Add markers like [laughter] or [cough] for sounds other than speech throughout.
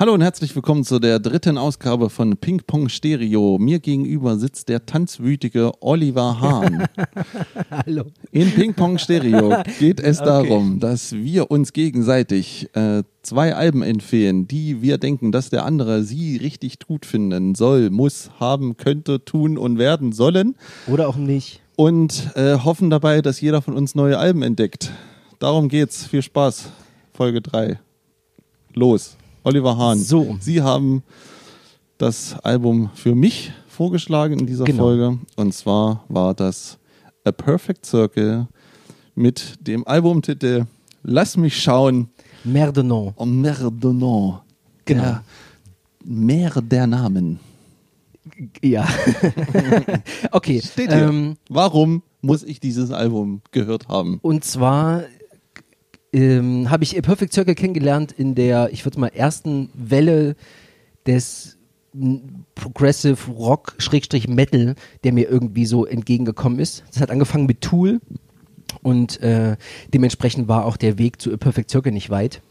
Hallo und herzlich willkommen zu der dritten Ausgabe von Ping Pong Stereo. Mir gegenüber sitzt der tanzwütige Oliver Hahn. [laughs] Hallo. In Ping Pong Stereo geht es Okay. darum, dass wir uns gegenseitig äh, zwei Alben empfehlen, die wir denken, dass der andere sie richtig gut finden soll, muss, haben, könnte, tun und werden sollen. Oder auch nicht. Und äh, hoffen dabei, dass jeder von uns neue Alben entdeckt. Darum geht's. Viel Spaß. Folge 3. Los. Oliver Hahn. So. Sie haben das Album für mich vorgeschlagen in dieser Genau. Folge. Und zwar war das A Perfect Circle mit dem Albumtitel Lass mich schauen. Merde non. Oh, Merdonant. Genau. Der Meer der Namen. Ja. [laughs] okay. Steht hier. Ähm, Warum muss ich dieses Album gehört haben? und zwar ähm, habe ich Perfect Circle kennengelernt in der, ich würde mal, ersten Welle des Progressive Rock Schrägstrich Metal, der mir irgendwie so entgegengekommen ist. Das hat angefangen mit Tool und äh, dementsprechend war auch der Weg zu A Perfect Circle nicht weit.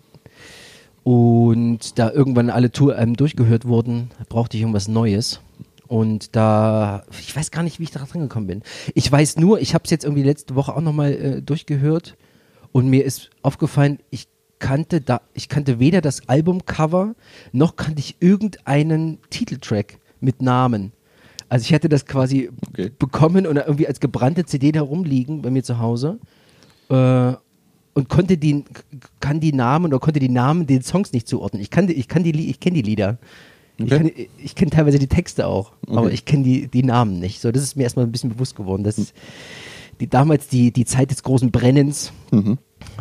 Und da irgendwann alle Tour-Alben durchgehört wurden, brauchte ich irgendwas Neues. Und da, ich weiß gar nicht, wie ich da dran gekommen bin. Ich weiß nur, ich habe es jetzt irgendwie letzte Woche auch nochmal äh, durchgehört und mir ist aufgefallen, ich kannte da, ich kannte weder das Albumcover noch kannte ich irgendeinen Titeltrack mit Namen. Also ich hatte das quasi Okay. bekommen und irgendwie als gebrannte CD da rumliegen bei mir zu Hause äh, und konnte die, kann die Namen oder konnte die Namen den Songs nicht zuordnen. Ich kann die, ich kann die, ich kenne die Lieder. Ich, Okay. kann, ich kenne teilweise die Texte auch, aber Okay. ich kenne die, die Namen nicht. So, das ist mir erstmal ein bisschen bewusst geworden, dass die damals die, die Zeit des großen Brennens Mhm.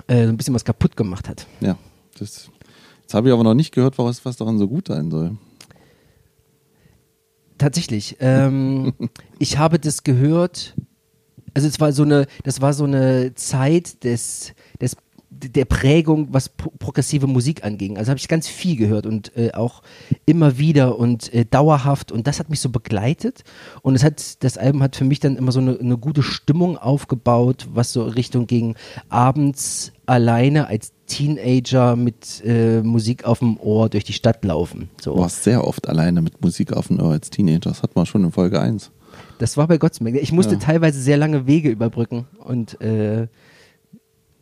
äh, so ein bisschen was kaputt gemacht hat. Ja, das, jetzt habe ich aber noch nicht gehört, was, was daran so gut sein soll. Tatsächlich. Ähm, [laughs] ich habe das gehört. Also es war so eine, das war so eine Zeit des, des der Prägung, was pro progressive Musik anging. Also habe ich ganz viel gehört und äh, auch immer wieder und äh, dauerhaft und das hat mich so begleitet und es hat das Album hat für mich dann immer so eine, eine gute Stimmung aufgebaut, was so Richtung ging abends alleine als Teenager mit äh, Musik auf dem Ohr durch die Stadt laufen. So. Du warst sehr oft alleine mit Musik auf dem Ohr als Teenager. Das hat man schon in Folge 1. Das war bei Gottesmenge. Ich musste Ja. teilweise sehr lange Wege überbrücken und äh,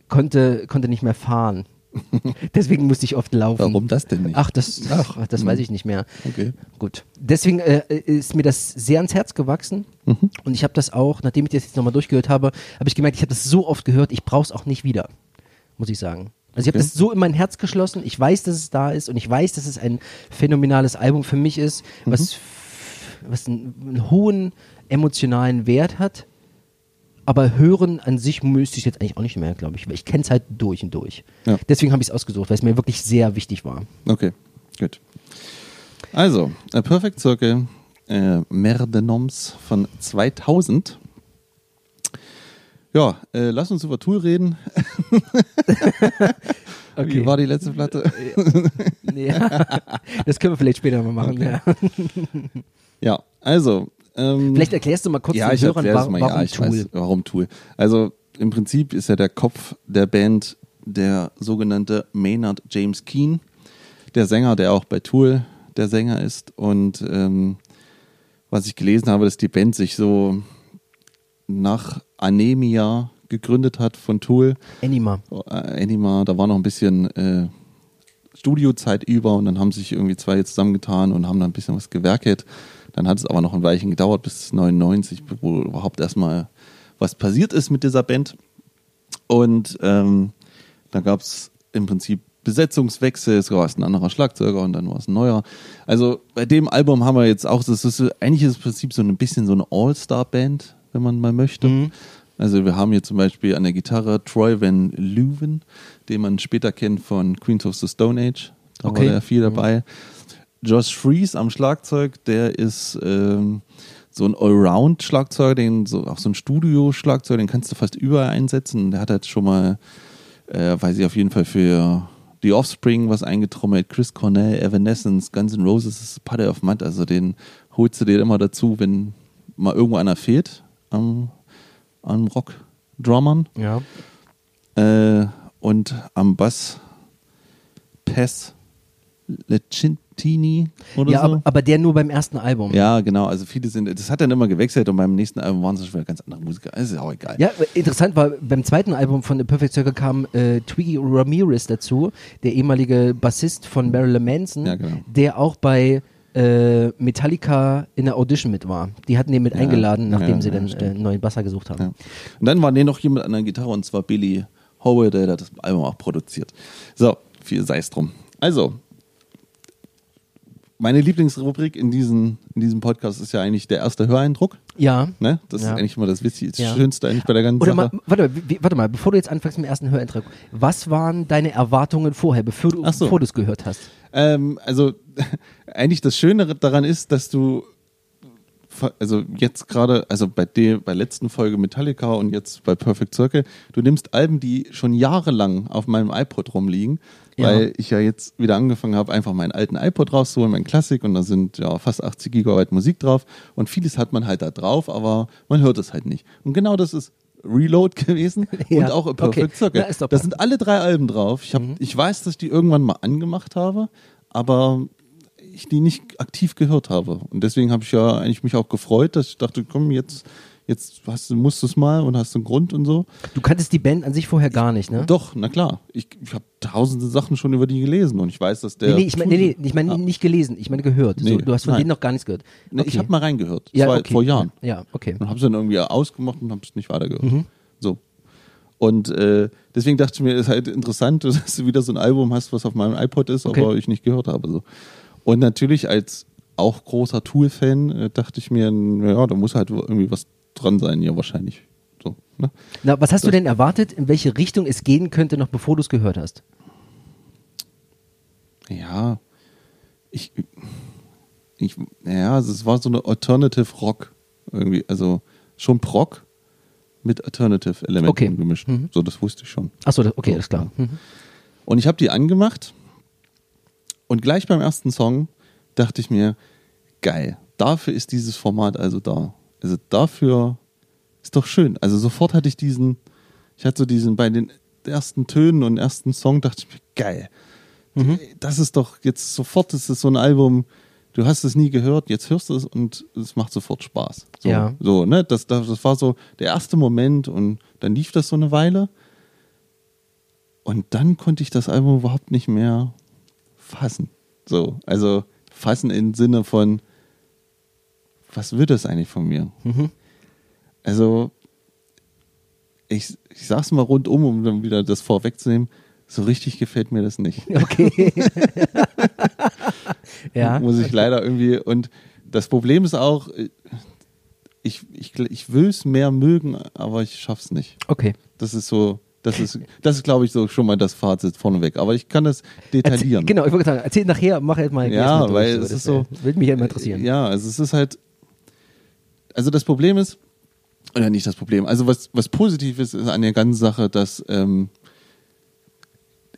konnte, konnte nicht mehr fahren. [laughs] Deswegen musste ich oft laufen. Warum das denn nicht? Ach, das, Ach, das weiß ich nicht mehr. Okay. Gut. Deswegen äh, ist mir das sehr ans Herz gewachsen. Mhm. Und ich habe das auch, nachdem ich das jetzt nochmal durchgehört habe, habe ich gemerkt, ich habe das so oft gehört, ich brauche es auch nicht wieder, muss ich sagen. Also ich habe Okay. das so in mein Herz geschlossen, ich weiß, dass es da ist und ich weiß, dass es ein phänomenales Album für mich ist, was, Mhm. was einen, einen hohen emotionalen Wert hat. Aber hören an sich müsste ich jetzt eigentlich auch nicht mehr, glaube ich, weil ich kenne es halt durch und durch. Ja. Deswegen habe ich es ausgesucht, weil es mir wirklich sehr wichtig war. Okay, gut. Also, A Perfect Circle, äh, Merdenoms von 2000. Ja, äh, lass uns über Tool reden. [laughs] Wie war die letzte Platte? [laughs] Ja. Das können wir vielleicht später mal machen. Okay. Ja. Ja, also. Ähm, Vielleicht erklärst du mal kurz ja, den Hörern, warum, mal. warum ja, Tool. weiß, warum Tool. Also im Prinzip ist ja der Kopf der Band der sogenannte Maynard James Keen, der Sänger, der auch bei Tool der Sänger ist. Und ähm, was ich gelesen habe, dass die Band sich so nach Anemia gegründet hat von Tool. Anima. Äh, Anima, da war noch ein bisschen äh, Studiozeit über und dann haben sich irgendwie zwei zusammengetan und haben dann ein bisschen was gewerkelt. Dann hat es aber noch ein Weilchen gedauert bis 99, wo überhaupt erstmal was passiert ist mit dieser Band. Und ähm, dann gab es im Prinzip Besetzungswechsel, es war ein anderer Schlagzeuger und dann war es ein neuer. Also bei dem Album haben wir jetzt auch, das ist eigentlich ist im Prinzip so ein bisschen so eine All-Star-Band, wenn man mal möchte. Mhm. Also wir haben hier zum Beispiel an der Gitarre Troy Van Leeuwen, den man später kennt von Queens of the Stone Age. Da Okay. war er viel dabei. Josh Fries am Schlagzeug, der ist ähm, so ein Allround-Schlagzeuger, den so auch so ein Studio-Schlagzeug, den kannst du fast überall einsetzen. Der hat halt schon mal, äh, weiß ich auf jeden Fall für The Offspring was eingetrommelt, Chris Cornell, Evanescence, Guns N' Roses, Puddle of Mud, also den holst du dir immer dazu, wenn mal irgendwo einer fehlt am, am Rock-Drummern. Ja. Äh, und am Bass Pess Lecintini oder Ja, so. aber, aber der nur beim ersten Album. ja, genau. Also viele sind, das hat dann immer gewechselt und beim nächsten Album waren es schon wieder ganz andere Musiker. Das ist auch egal. Ja, interessant war, beim zweiten Album von The Perfect Circle kam äh, Twiggy Ramirez dazu, der ehemalige Bassist von Marilyn Manson, Ja, genau. der auch bei äh, Metallica in der Audition mit war. Die hatten den mit Ja, eingeladen, nachdem ja, sie ja, dann äh, neuen Basser gesucht haben. Ja. Und dann war nee, noch jemand an der Gitarre und zwar Billy Howard, der hat das Album auch produziert. So, viel sei es drum. Also, meine Lieblingsrubrik in, diesen, in diesem Podcast ist ja eigentlich der erste Höreindruck. Ja. Ne? Das Ja. ist eigentlich immer das Witzigste, Ja. Schönste eigentlich bei der ganzen Oder mal, Sache. warte, mal, warte mal, bevor du jetzt anfängst mit dem ersten Höreintrag, was waren deine Erwartungen vorher, bevor du so. es gehört hast? Ähm, also [laughs] eigentlich das Schöne daran ist, dass du also jetzt gerade, also bei der bei letzten Folge Metallica und jetzt bei Perfect Circle, du nimmst Alben, die schon jahrelang auf meinem iPod rumliegen, Ja. weil ich ja jetzt wieder angefangen habe, einfach meinen alten iPod rauszuholen, mein Klassik und da sind ja fast 80 Gigabyte Musik drauf und vieles hat man halt da drauf, aber man hört es halt nicht. Und genau das ist Reload [laughs] gewesen Ja, und auch A Perfect okay. Doch da passend. sind alle drei Alben drauf. Ich, hab, ich weiß, dass ich die irgendwann mal angemacht habe, aber ich die nicht aktiv gehört habe. Und deswegen habe ich ja eigentlich mich auch gefreut, dass ich dachte, komm, jetzt, jetzt hast musst du es mal und hast einen Grund und so. Du kanntest die Band an sich vorher gar nicht, ne? Doch, na klar. Ich, ich habe tausende Sachen schon über die gelesen und ich weiß, dass der. Nee, nee, ich meine nee, nee, ich mein, Ah. nicht gelesen, ich meine gehört. so, Nee, du hast von nein. denen noch gar nichts gehört. Nee, Ich Okay. habe mal reingehört. Ja, okay. vor Jahren. Ja, okay. Und habe es dann irgendwie ausgemacht und habe es nicht weitergehört. Mhm. So. Und äh, deswegen dachte ich mir, ist halt interessant, [laughs] dass du wieder so ein Album hast, was auf meinem iPod ist, Okay. aber ich nicht gehört habe. So. Und natürlich als auch großer Tool-Fan äh, dachte ich mir, ja, da muss halt irgendwie was dran sein, ja wahrscheinlich. So, ne? Na, was hast du denn erwartet, in welche Richtung es gehen könnte, noch bevor du es gehört hast? Ja, ich, ich, ja, es war so eine Alternative Rock irgendwie, also schon Prog mit Alternative Elementen Okay. gemischt. Mhm. So, das wusste ich schon. Achso, okay, alles klar. Mhm. Und ich habe die angemacht und gleich beim ersten Song dachte ich mir, geil, dafür ist dieses Format also da. Also dafür ist doch schön. Also sofort hatte ich diesen, ich hatte so diesen, bei den ersten Tönen und ersten Song dachte ich mir, geil. Das ist doch jetzt sofort, das ist so ein Album, du hast es nie gehört, jetzt hörst du es und es macht sofort Spaß. So, Ja. so ne, das, das, das war so der erste Moment und dann lief das so eine Weile. Und dann konnte ich das Album überhaupt nicht mehr fassen. So, also fassen im Sinne von, was wird das eigentlich von mir? Mhm. Also, ich, ich sag's mal rundum, um dann wieder das vorwegzunehmen, so richtig gefällt mir das nicht. Okay. [laughs] ja. Muss ich leider irgendwie, und das Problem ist auch, ich, ich, ich will es mehr mögen, aber ich schaff's nicht. Okay. Das ist so, das ist, das ist, glaube ich, so schon mal das Fazit vorneweg. Aber ich kann das detaillieren. Erzähl, genau, ich wollte sagen, erzähl nachher, mach jetzt mal. Ja, weil es das, ist so- Würde mich ja immer interessieren. Ja, also es ist halt, also das Problem ist, oder nicht das Problem, also was, was positiv ist, ist an der ganzen Sache, dass ähm,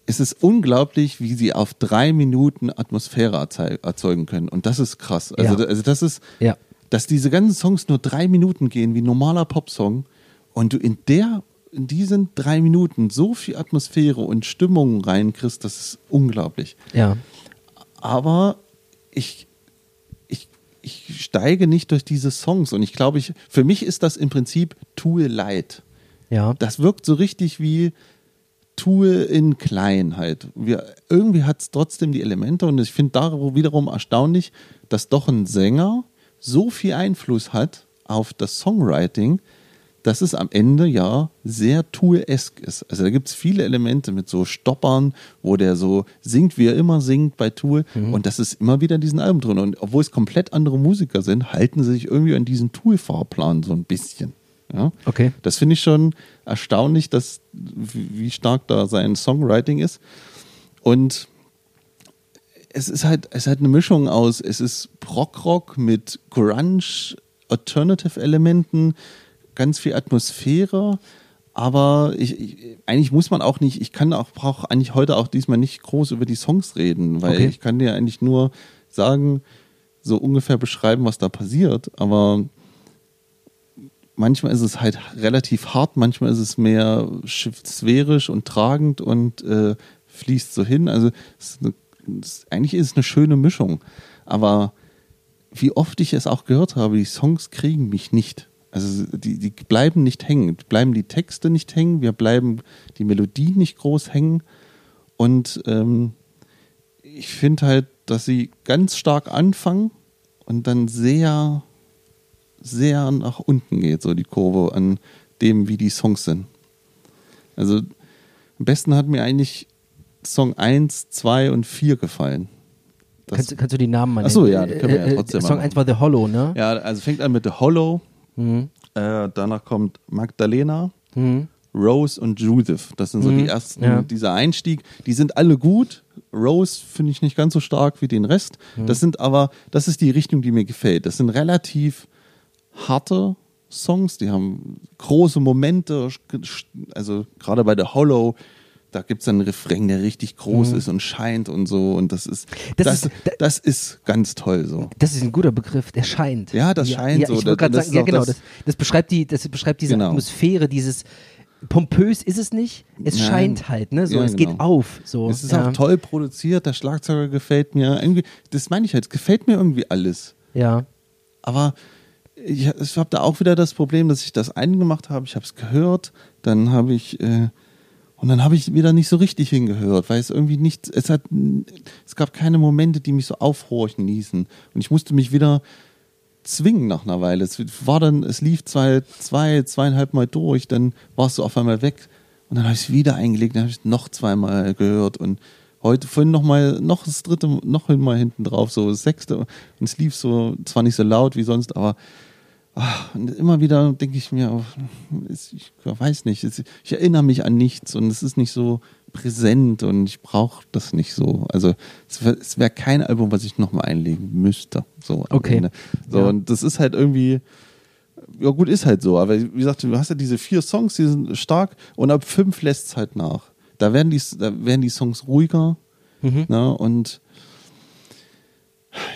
es ist unglaublich, wie sie auf drei Minuten Atmosphäre erzeu- erzeugen können. Und das ist krass. Also, Ja. also das ist, Ja. dass diese ganzen Songs nur drei Minuten gehen, wie ein normaler Popsong, und du in der, in diesen drei Minuten so viel Atmosphäre und Stimmung reinkriegst, das ist unglaublich. Ja. Aber ich, ich, steige nicht durch diese Songs und ich glaube, ich, für mich ist das im Prinzip Tool Light. Ja. Das wirkt so richtig wie Tool in klein halt. Wir, irgendwie hat es trotzdem die Elemente und ich finde da wiederum erstaunlich, dass doch ein Sänger so viel Einfluss hat auf das Songwriting, dass es am Ende ja sehr Tool-esk ist. Also da gibt es viele Elemente mit so Stoppern, wo der so singt, wie er immer singt bei Tool. Und das ist immer wieder in diesen Alben drin. Und obwohl es komplett andere Musiker sind, halten sie sich irgendwie an diesen Tool-Fahrplan so ein bisschen. Ja? Okay. Das finde ich schon erstaunlich, dass, wie wie stark da sein Songwriting ist. Und es ist halt, es ist halt eine Mischung aus, es ist Prog-Rock mit Grunge, Alternative-Elementen, ganz viel Atmosphäre, aber ich, ich, eigentlich muss man auch nicht, ich kann auch, brauche eigentlich heute auch diesmal nicht groß über die Songs reden, weil Okay. ich kann dir eigentlich nur sagen, so ungefähr beschreiben, was da passiert, aber manchmal ist es halt relativ hart, manchmal ist es mehr sch- sphärisch und tragend und äh, fließt so hin. Also es ist eine das, eigentlich ist es eine schöne Mischung. Aber wie oft ich es auch gehört habe, die Songs kriegen mich nicht. Also die, die bleiben nicht hängen. Bleiben die Texte nicht hängen, wir bleiben die Melodie nicht groß hängen. Und ähm, ich finde halt, dass sie ganz stark anfangen und dann sehr, sehr nach unten geht, so die Kurve an dem, wie die Songs sind. Also am besten hat mir eigentlich Song 1, 2 und 4 gefallen. Kannst, kannst du die Namen mal Ach so, nennen? ja, das können wir ja Äh, äh, trotzdem Song mal 1 war The Hollow, ne? ja, also fängt an mit The Hollow, Mhm. äh, danach kommt Magdalena, Mhm. Rose und Judith. Das sind so Mhm, die ersten, ja. dieser Einstieg. Die sind alle gut. Rose finde ich nicht ganz so stark wie den Rest. Mhm. Das sind aber, das ist die Richtung, die mir gefällt. Das sind relativ harte Songs, die haben große Momente. Also gerade bei The Hollow, da gibt es einen Refrain, der richtig groß ist und scheint und so. Und das ist, Mhm. Das das, ist- das, da- ist ganz toll so. Das ist ein guter Begriff, der scheint. Ja, das scheint ja, so. Ich wollte gerade Das sagen, ist ja auch genau, das- das, das, beschreibt die, das beschreibt diese Genau. Atmosphäre, dieses pompös ist es nicht, es Nein. scheint halt, ne? So, Ja, es genau. geht auf. So. Es ist ja. auch toll produziert, der Schlagzeuger gefällt mir. Irgendwie, das meine ich halt, es gefällt mir irgendwie alles. Ja. Aber ich, ich habe da auch wieder das Problem, dass ich das eingemacht habe, ich habe es gehört, dann habe ich äh, und dann habe ich wieder nicht so richtig hingehört, weil es irgendwie nicht, es hat, es gab keine Momente, die mich so aufhorchen ließen. Und ich musste mich wieder zwingen nach einer Weile. Es war dann, es lief zwei, zwei, zweieinhalb Mal durch, dann warst du auf einmal weg. Und dann habe ich es wieder eingelegt, dann habe ich es noch zweimal gehört. Und heute vorhin noch mal, noch das dritte, noch mal hinten drauf, so das sechste. Und es lief so, zwar nicht so laut wie sonst, aber und immer wieder denke ich mir, ich weiß nicht, ich erinnere mich an nichts und es ist nicht so präsent und ich brauche das nicht so. Also es wäre wär kein Album, was ich nochmal einlegen müsste. So Okay. Ende. So, Ja. und das ist halt irgendwie, ja gut, ist halt so. Aber wie gesagt, du hast ja diese vier Songs, die sind stark und ab fünf lässt es halt nach. Da werden die, da werden die Songs ruhiger Mhm. ne, und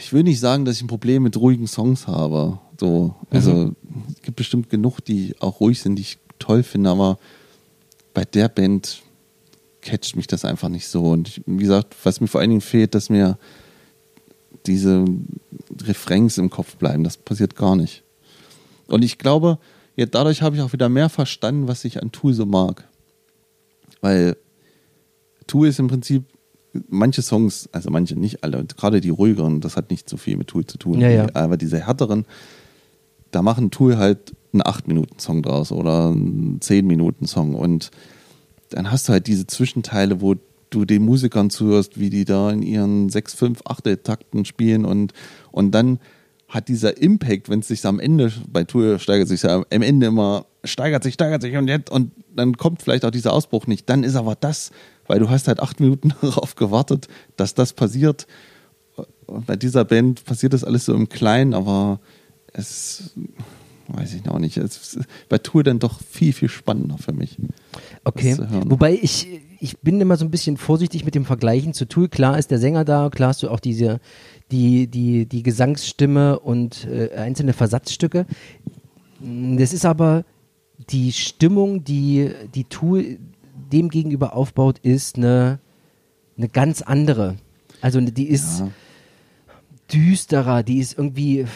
ich will nicht sagen, dass ich ein Problem mit ruhigen Songs habe. So, also es gibt bestimmt genug, die auch ruhig sind, die ich toll finde, aber bei der Band catcht mich das einfach nicht so. Und ich, wie gesagt, was mir vor allen Dingen fehlt, dass mir diese Refrains im Kopf bleiben. Das passiert gar nicht. Und ich glaube, ja, dadurch habe ich auch wieder mehr verstanden, was ich an Tool so mag. Weil Tool ist im Prinzip manche Songs, also manche nicht alle, und gerade die ruhigeren, das hat nicht so viel mit Tool zu tun. Ja, ja. Aber diese härteren, da machen Tool halt einen 8-Minuten-Song draus oder einen 10-Minuten-Song. Und dann hast du halt diese Zwischenteile, wo du den Musikern zuhörst, wie die da in ihren 6, 5, 8 Takten spielen und, und dann hat dieser Impact, wenn es sich am Ende, bei Tour steigert sich am Ende immer, steigert sich, steigert sich und jetzt, und dann kommt vielleicht auch dieser Ausbruch nicht. Dann ist aber das, weil du hast halt acht Minuten [laughs] darauf gewartet, dass das passiert. Und bei dieser Band passiert das alles so im Kleinen, aber es weiß ich noch nicht. Es ist bei Tour dann doch viel, viel spannender für mich. Okay. Wobei ich, ich bin immer so ein bisschen vorsichtig mit dem Vergleichen zu Tool. Klar ist der Sänger da, klar hast du auch diese, die, die, die Gesangsstimme und äh, einzelne Versatzstücke. Das ist aber die Stimmung, die, die Tool dem gegenüber aufbaut, ist eine, eine ganz andere. Also die ist Ja. düsterer, die ist irgendwie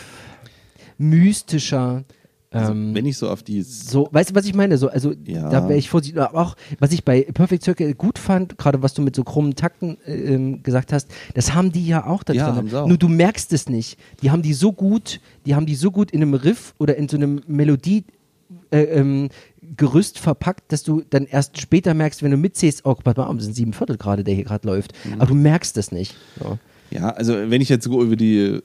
mystischer. Also, ähm, wenn ich so auf die so, weißt du, was ich meine? So, also Ja. da wäre ich vorsichtig. Aber auch, was ich bei Perfect Circle gut fand, gerade was du mit so krummen Takten äh, ähm, gesagt hast, das haben die ja auch da Ja, drin. haben sie auch. Nur du merkst es nicht. Die haben die so gut, die haben die so gut in einem Riff oder in so einem Melodie äh, ähm, Gerüst verpackt, dass du dann erst später merkst, wenn du mitzählst, oh, pass mal, es sind sieben Viertel gerade, der hier gerade läuft. Mhm. Aber du merkst es nicht. So. Ja, also wenn ich jetzt so über die,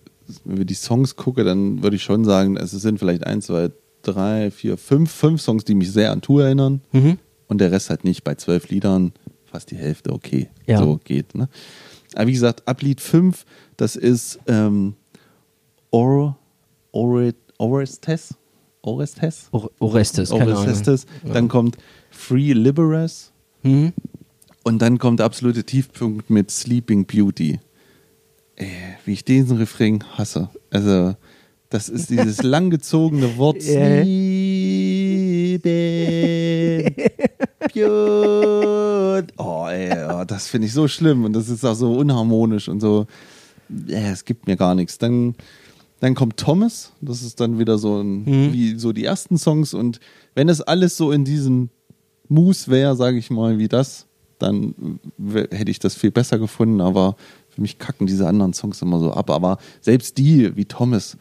über die Songs gucke, dann würde ich schon sagen, es sind vielleicht eins, zwei, drei, vier, fünf, fünf Songs, die mich sehr an Tour erinnern. Mhm. Und der Rest halt nicht. Bei zwölf Liedern fast die Hälfte, okay. Ja. So geht. Ne? Aber wie gesagt, ab Lied 5, das ist ähm, Or, Or, Orestes. Orestes? Or- Orestes, keine Ahnung. Orestes. Dann kommt Free Liberas. Mhm. Und dann kommt der absolute Tiefpunkt mit Sleeping Beauty. Ey, wie ich diesen Refrain hasse. Also, das ist dieses [laughs] langgezogene Wort Beauty. Oh, ey, oh, das finde ich so schlimm und das ist auch so unharmonisch und so. Äh, es gibt mir gar nichts. Dann, dann kommt Thomas, das ist dann wieder so ein, Mhm. wie so die ersten Songs und wenn es alles so in diesem Mus wäre, sage ich mal, wie das, dann hätte ich das viel besser gefunden, aber für mich kacken diese anderen Songs immer so ab. Aber selbst die, wie Thomas,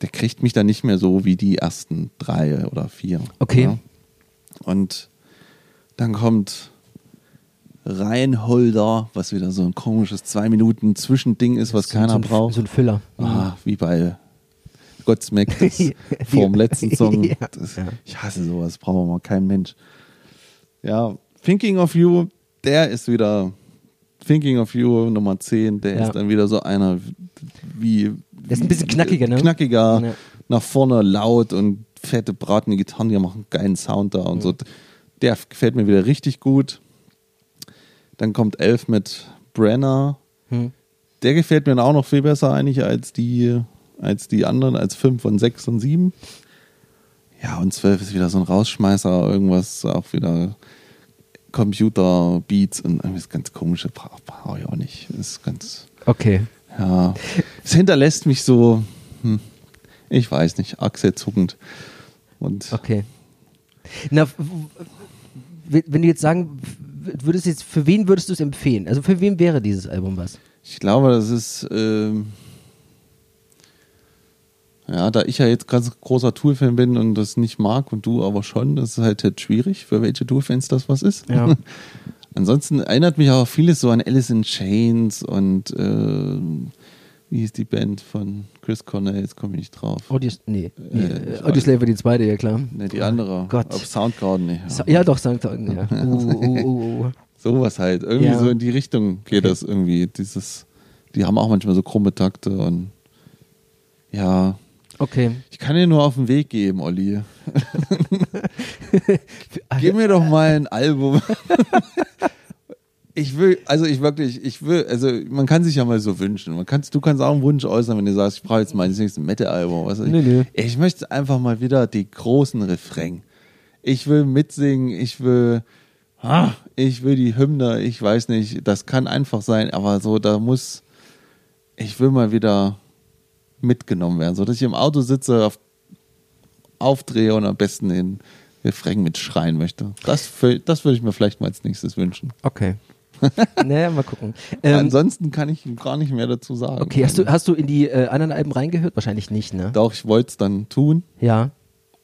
der kriegt mich dann nicht mehr so wie die ersten drei oder vier. Okay. Ja. Und dann kommt Reinholder, was wieder so ein komisches zwei Minuten Zwischending ist, was So- keiner so ein, braucht. So ein Füller. Ah, wie bei Godsmack [laughs] das vorm letzten Song. [laughs] Ja. Das. Ich hasse sowas, braucht mal kein Mensch. Ja, Thinking of You, der ist wieder Thinking of You Nummer 10, der Ja. ist dann wieder so einer wie Der ist ein bisschen knackiger, ne? Knackiger, Ja. nach vorne laut und fette bratende Gitarren, die machen einen geilen Sound da und so. Der gefällt mir wieder richtig gut. Dann kommt Elf mit Brenner. Hm. Der gefällt mir auch noch viel besser eigentlich als die, als die anderen, als 5 und 6 und 7. Ja, und 12 ist wieder so ein Rausschmeißer, irgendwas auch wieder Computer, Beats und irgendwas ganz komische brauche brauch ich auch nicht. Ist ganz, Okay. ja. Es hinterlässt mich so, hm, ich weiß nicht, achselzuckend. Und Okay. Na, wenn du jetzt sagen würdest, jetzt, für wen würdest du es empfehlen? Also für wen wäre dieses Album was? Ich glaube, das ist, ähm, ja, da ich ja jetzt ganz großer Tool-Fan bin und das nicht mag und du aber schon, das ist halt jetzt schwierig, für welche Tool-Fans das was ist. Ja. [laughs] Ansonsten erinnert mich auch vieles so an Alice in Chains und äh, wie hieß die Band von Chris Cornell, jetzt komme ich nicht drauf. Audio, nee, nee Äh, äh, Audioslave die zweite, ja klar. Ne, die andere. Gott. Auf Soundgarden, nee. Sa- Ja, doch, Soundgarden, ja. [laughs] Uh, uh, uh, uh. Sowas halt. Irgendwie Ja. so in die Richtung geht Okay. das irgendwie. Dieses, die haben auch manchmal so krumme Takte und ja. Okay. Ich kann dir nur auf den Weg geben, Olli. [laughs] Gib mir doch mal ein Album. Ich will, also ich wirklich, ich will, also man kann sich ja mal so wünschen. Man kannst, du kannst auch einen Wunsch äußern, wenn du sagst, ich brauche jetzt mal das nächste Metal-Album. Was. Nee, nee. ich möchte einfach mal wieder die großen Refrain. Ich will mitsingen, ich will, ah, ich will die Hymne, ich weiß nicht, das kann einfach sein, aber so, da muss, ich will mal wieder mitgenommen werden, so dass ich im Auto sitze, auf, aufdrehe und am besten den Refrain mitschreien möchte. Das, das würde ich mir vielleicht mal als nächstes wünschen. Okay. [laughs] naja, mal gucken. Ähm, Ansonsten kann ich gar nicht mehr dazu sagen. okay, hast du, hast du in die äh, anderen Alben reingehört? Wahrscheinlich nicht, ne? Doch, ich wollte es dann tun Ja.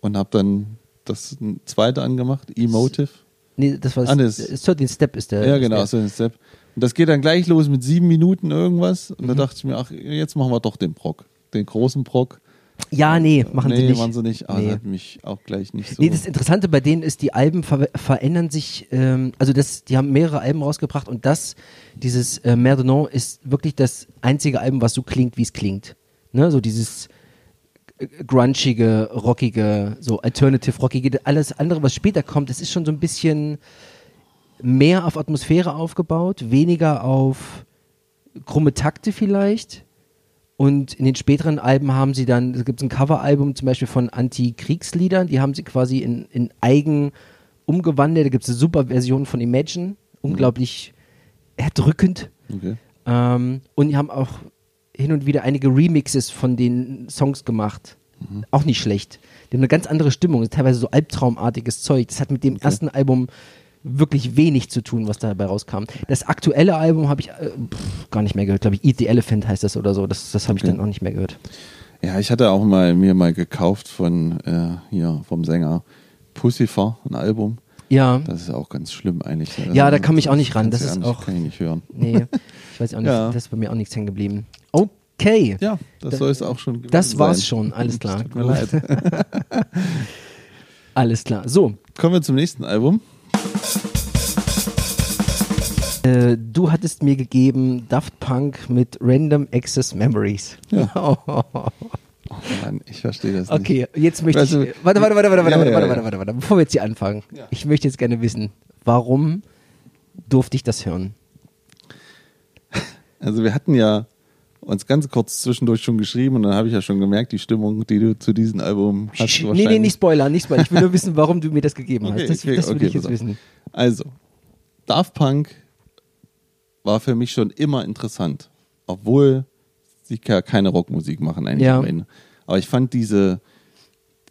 und habe dann das zweite angemacht, Emotive. Nee, das war Ah, das, das- 13 Step ist der. ja, genau, der. so ein Step. Und das geht dann gleich los mit sieben Minuten irgendwas. Und Mhm. da dachte ich mir, ach, jetzt machen wir doch den Brock. Den großen Brock. Ja, nee, machen nee, sie nicht. machen sie nicht. Aber Nee. hat mich auch gleich nicht so. Nee, das Interessante bei denen ist, die Alben ver verändern sich, ähm, also das, die haben mehrere Alben rausgebracht und das, dieses äh, Merde Non ist wirklich das einzige Album, was so klingt, wie es klingt. Ne? So dieses äh, grungige, rockige, so alternative rockige, alles andere, was später kommt, das ist schon so ein bisschen mehr auf Atmosphäre aufgebaut, weniger auf krumme Takte vielleicht. Und in den späteren Alben haben sie dann, es gibt ein Coveralbum zum Beispiel von Anti-Kriegsliedern, die haben sie quasi in, in eigen umgewandelt. Da gibt es eine super Version von Imagine, unglaublich erdrückend. okay. Ähm, und die haben auch hin und wieder einige Remixes von den Songs gemacht. Auch nicht schlecht. Die haben eine ganz andere Stimmung, das ist teilweise so albtraumartiges Zeug. Das hat mit dem ersten Album wirklich wenig zu tun, was dabei rauskam. Das aktuelle Album habe ich äh, pff, gar nicht mehr gehört, glaube ich. Eat the Elephant heißt das oder so. Das, das habe ich Okay. dann auch nicht mehr gehört. Ja, ich hatte auch mal mir mal gekauft von äh, hier vom Sänger Pussifer ein Album. Ja, Das ist auch ganz schlimm eigentlich. Also, Ja, da komme ich auch nicht ran. Das ist nicht- auch- kann ich nicht hören. nee, ich weiß auch nicht, [laughs] Ja. das ist bei mir auch nichts hängen geblieben. Okay. Ja, das Da- soll es auch schon Das war's sein. schon, alles klar. [laughs] Tut mir leid. [laughs] Alles klar. So, Kommen wir zum nächsten Album. Äh, du hattest mir gegeben Daft Punk mit Random Access Memories. [laughs] Oh Mann, ich verstehe das nicht. okay, jetzt möchte Also, ich. Warte, warte, warte, warte, warte, ja, warte, ja, warte, ja. warte, warte, warte, bevor wir jetzt hier anfangen. Ja. Ich möchte jetzt gerne wissen, warum durfte ich das hören? Also wir hatten ja uns ganz kurz zwischendurch schon geschrieben und dann habe ich ja schon gemerkt, die Stimmung, die du zu diesem Album hast. Sch- nee, nee, nicht spoilern, nicht spoilern. Ich will nur wissen, warum du mir das gegeben hast. Okay, das okay, das will okay, ich jetzt auf. wissen. Also, Daft Punk war für mich schon immer interessant, obwohl sie keine Rockmusik machen eigentlich Ja. Aber ich fand diese,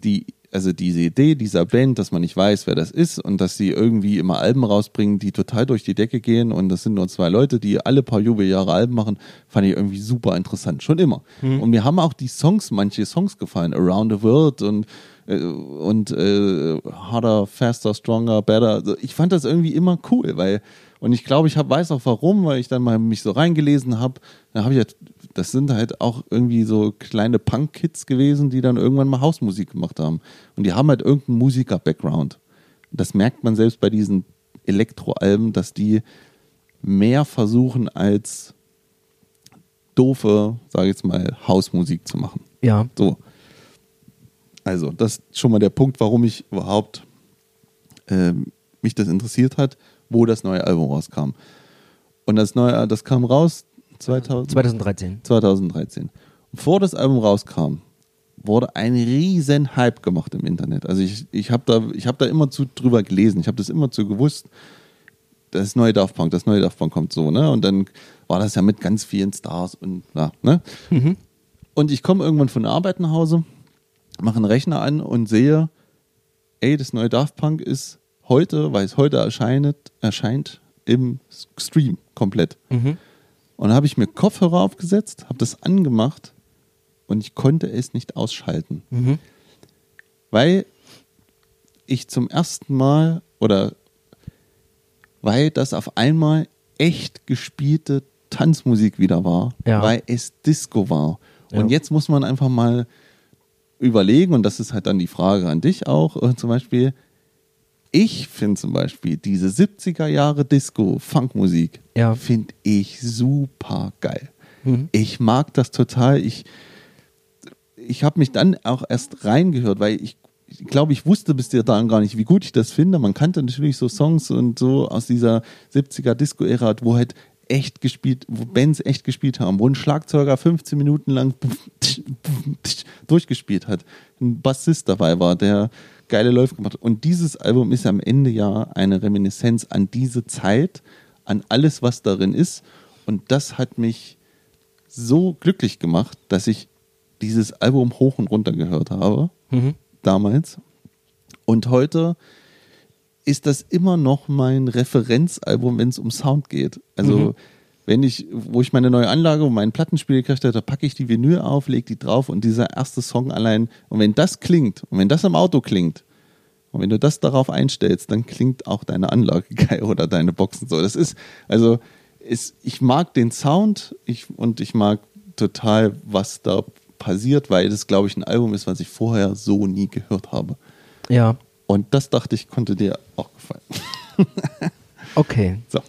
die, also diese Idee dieser Band, dass man nicht weiß, wer das ist und dass sie irgendwie immer Alben rausbringen, die total durch die Decke gehen und das sind nur zwei Leute, die alle paar Jubeljahre Alben machen, fand ich irgendwie super interessant, schon immer. Und mir haben auch die Songs, manche Songs gefallen, Around the World und äh, und äh, Harder, Faster, Stronger, Better. Also ich fand das irgendwie immer cool, weil und ich glaube, ich hab, weiß auch warum, weil ich dann mal mich so reingelesen habe. Da habe ich halt, das sind halt auch irgendwie so kleine Punk-Kids gewesen, die dann irgendwann mal Hausmusik gemacht haben. Und die haben halt irgendeinen Musiker-Background. Das merkt man selbst bei diesen Elektro-Alben, dass die mehr versuchen als doofe, sage ich jetzt mal, Hausmusik zu machen. Ja. So. Also, das ist schon mal der Punkt, warum ich überhaupt ähm, mich das interessiert hat, wo das neue Album rauskam. Und das neue, das kam raus 2000, 2013. 2013. Und vor das Album rauskam, wurde ein riesen Hype gemacht im Internet. Also ich, ich habe da, ich hab da immer zu drüber gelesen, ich habe das immer zu gewusst, das neue Daft Punk, das neue Daft Punk kommt so, ne? Und dann war das ja mit ganz vielen Stars und ja, ne? Und ich komme irgendwann von der Arbeit nach Hause, mache einen Rechner an und sehe, ey, das neue Daft Punk ist heute, weil es heute erscheint, erscheint im Stream komplett. Und dann habe ich mir Kopfhörer aufgesetzt, habe das angemacht und ich konnte es nicht ausschalten. Weil ich zum ersten Mal oder weil das auf einmal echt gespielte Tanzmusik wieder war, Ja. weil es Disco war. Und Ja. jetzt muss man einfach mal überlegen, und das ist halt dann die Frage an dich auch, äh, zum Beispiel, ich finde zum Beispiel diese 70er Jahre Disco, Funkmusik, Ja. finde ich super geil. Ich mag das total. Ich, ich habe mich dann auch erst reingehört, weil ich, ich glaube, ich wusste bis dahin gar nicht, wie gut ich das finde. Man kannte natürlich so Songs und so aus dieser 70er Disco-Ära, wo halt echt gespielt, wo Bands echt gespielt haben, wo ein Schlagzeuger 15 Minuten lang [laughs] durchgespielt hat, ein Bassist dabei war, der geile Läufe gemacht. Und dieses Album ist am Ende ja eine Reminiszenz an diese Zeit, an alles, was darin ist. Und das hat mich so glücklich gemacht, dass ich dieses Album hoch und runter gehört habe, damals. Und heute ist das immer noch mein Referenzalbum, wenn es um Sound geht. Also wenn ich, wo ich meine neue Anlage und meinen Plattenspieler gekriegt habe, da packe ich die Vinyl auf, lege die drauf und dieser erste Song allein, und wenn das klingt, und wenn das im Auto klingt, und wenn du das darauf einstellst, dann klingt auch deine Anlage [laughs] geil oder deine Boxen so. Das ist, also, ist, ich mag den Sound ich, und ich mag total, was da passiert, weil das, glaube ich, ein Album ist, was ich vorher so nie gehört habe. Ja. Und das dachte ich, konnte dir auch gefallen. [laughs] Okay. So.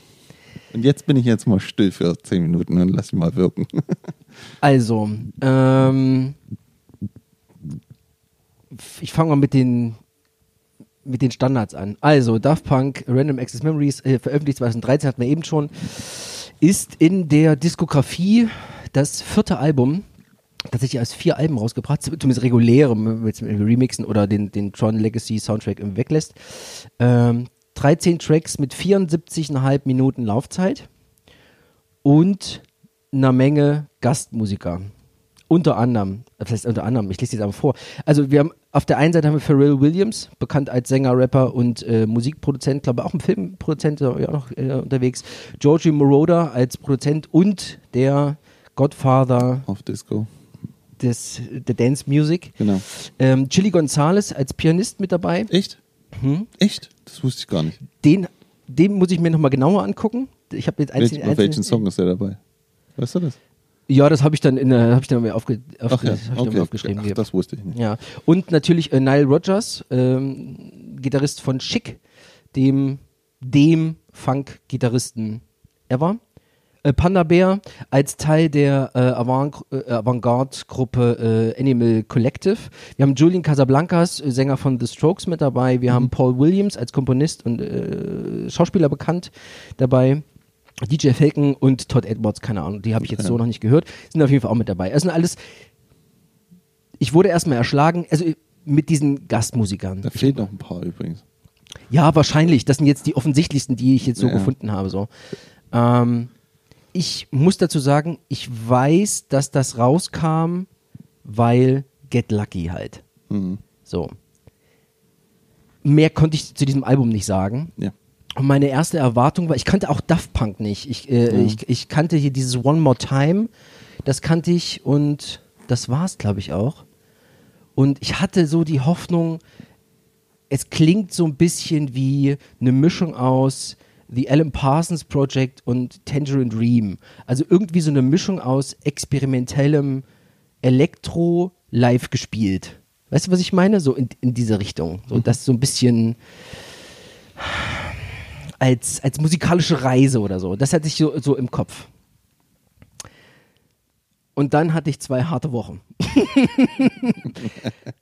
Und jetzt bin ich jetzt mal still für zehn Minuten und lass ihn mal wirken. [laughs] Also, ähm, ich fange mal mit den mit den Standards an. Also, Daft Punk, Random Access Memories, äh, veröffentlicht 2013, hatten wir eben schon, ist in der Diskografie das vierte Album, tatsächlich als vier Alben rausgebracht, zumindest reguläre, wenn man jetzt Remixen oder den, den Tron Legacy Soundtrack weglässt. Ähm, 13 Tracks mit 74,5 Minuten Laufzeit und einer Menge Gastmusiker. Unter anderem, das heißt unter anderem, ich lese jetzt aber vor. Also wir haben auf der einen Seite haben wir Pharrell Williams, bekannt als Sänger, Rapper und äh, Musikproduzent, glaube auch ein Filmproduzent, äh, ja auch noch äh, unterwegs. Georgie Moroder als Produzent und der Godfather Auf Disco. des, der Dance Music. Genau. Ähm, Chili Gonzalez als Pianist mit dabei. Echt? Echt? Das wusste ich gar nicht. Den, den muss ich mir nochmal genauer angucken. Ich habe jetzt Welch, einzelne, auf welchen Song ist er dabei? Weißt du das? Ja, das habe ich dann in der, habe ich dann mir aufge, auf, Ach ja, okay. aufgeschrieben. Ach, das wusste ich nicht. Ja, und natürlich äh, Nile Rodgers, ähm, Gitarrist von Chic, dem, dem Funk-Gitarristen ever. Äh, Panda Bear als Teil der äh, äh, Avantgarde-Gruppe äh, Animal Collective. Wir haben Julian Casablancas, äh, Sänger von The Strokes mit dabei. Wir haben Paul Williams als Komponist und äh, Schauspieler bekannt dabei. DJ Falcon und Todd Edwards, keine Ahnung, die habe ich jetzt so noch nicht gehört, sind auf jeden Fall auch mit dabei. Es sind alles, ich wurde erstmal erschlagen, also mit diesen Gastmusikern. Da fehlen noch ein paar übrigens. Ja, wahrscheinlich. Das sind jetzt die offensichtlichsten, die ich jetzt so Ja. gefunden habe. So. Ähm, ich muss dazu sagen, ich weiß, dass das rauskam, weil Get Lucky halt. Mhm. So. Mehr konnte ich zu diesem Album nicht sagen. Ja. Und meine erste Erwartung war, ich kannte auch Daft Punk nicht. Ich, äh, ich, ich kannte hier dieses One More Time, das kannte ich und das war's, glaube ich, auch. Und ich hatte so die Hoffnung, es klingt so ein bisschen wie eine Mischung aus The Alan Parsons Project und Tangerine Dream. Also irgendwie so eine Mischung aus experimentellem Elektro live gespielt. Weißt du, was ich meine? So in, in diese Richtung. So, das so ein bisschen als, als musikalische Reise oder so. Das hatte ich so, so im Kopf. Und dann hatte ich zwei harte Wochen. [laughs] [laughs]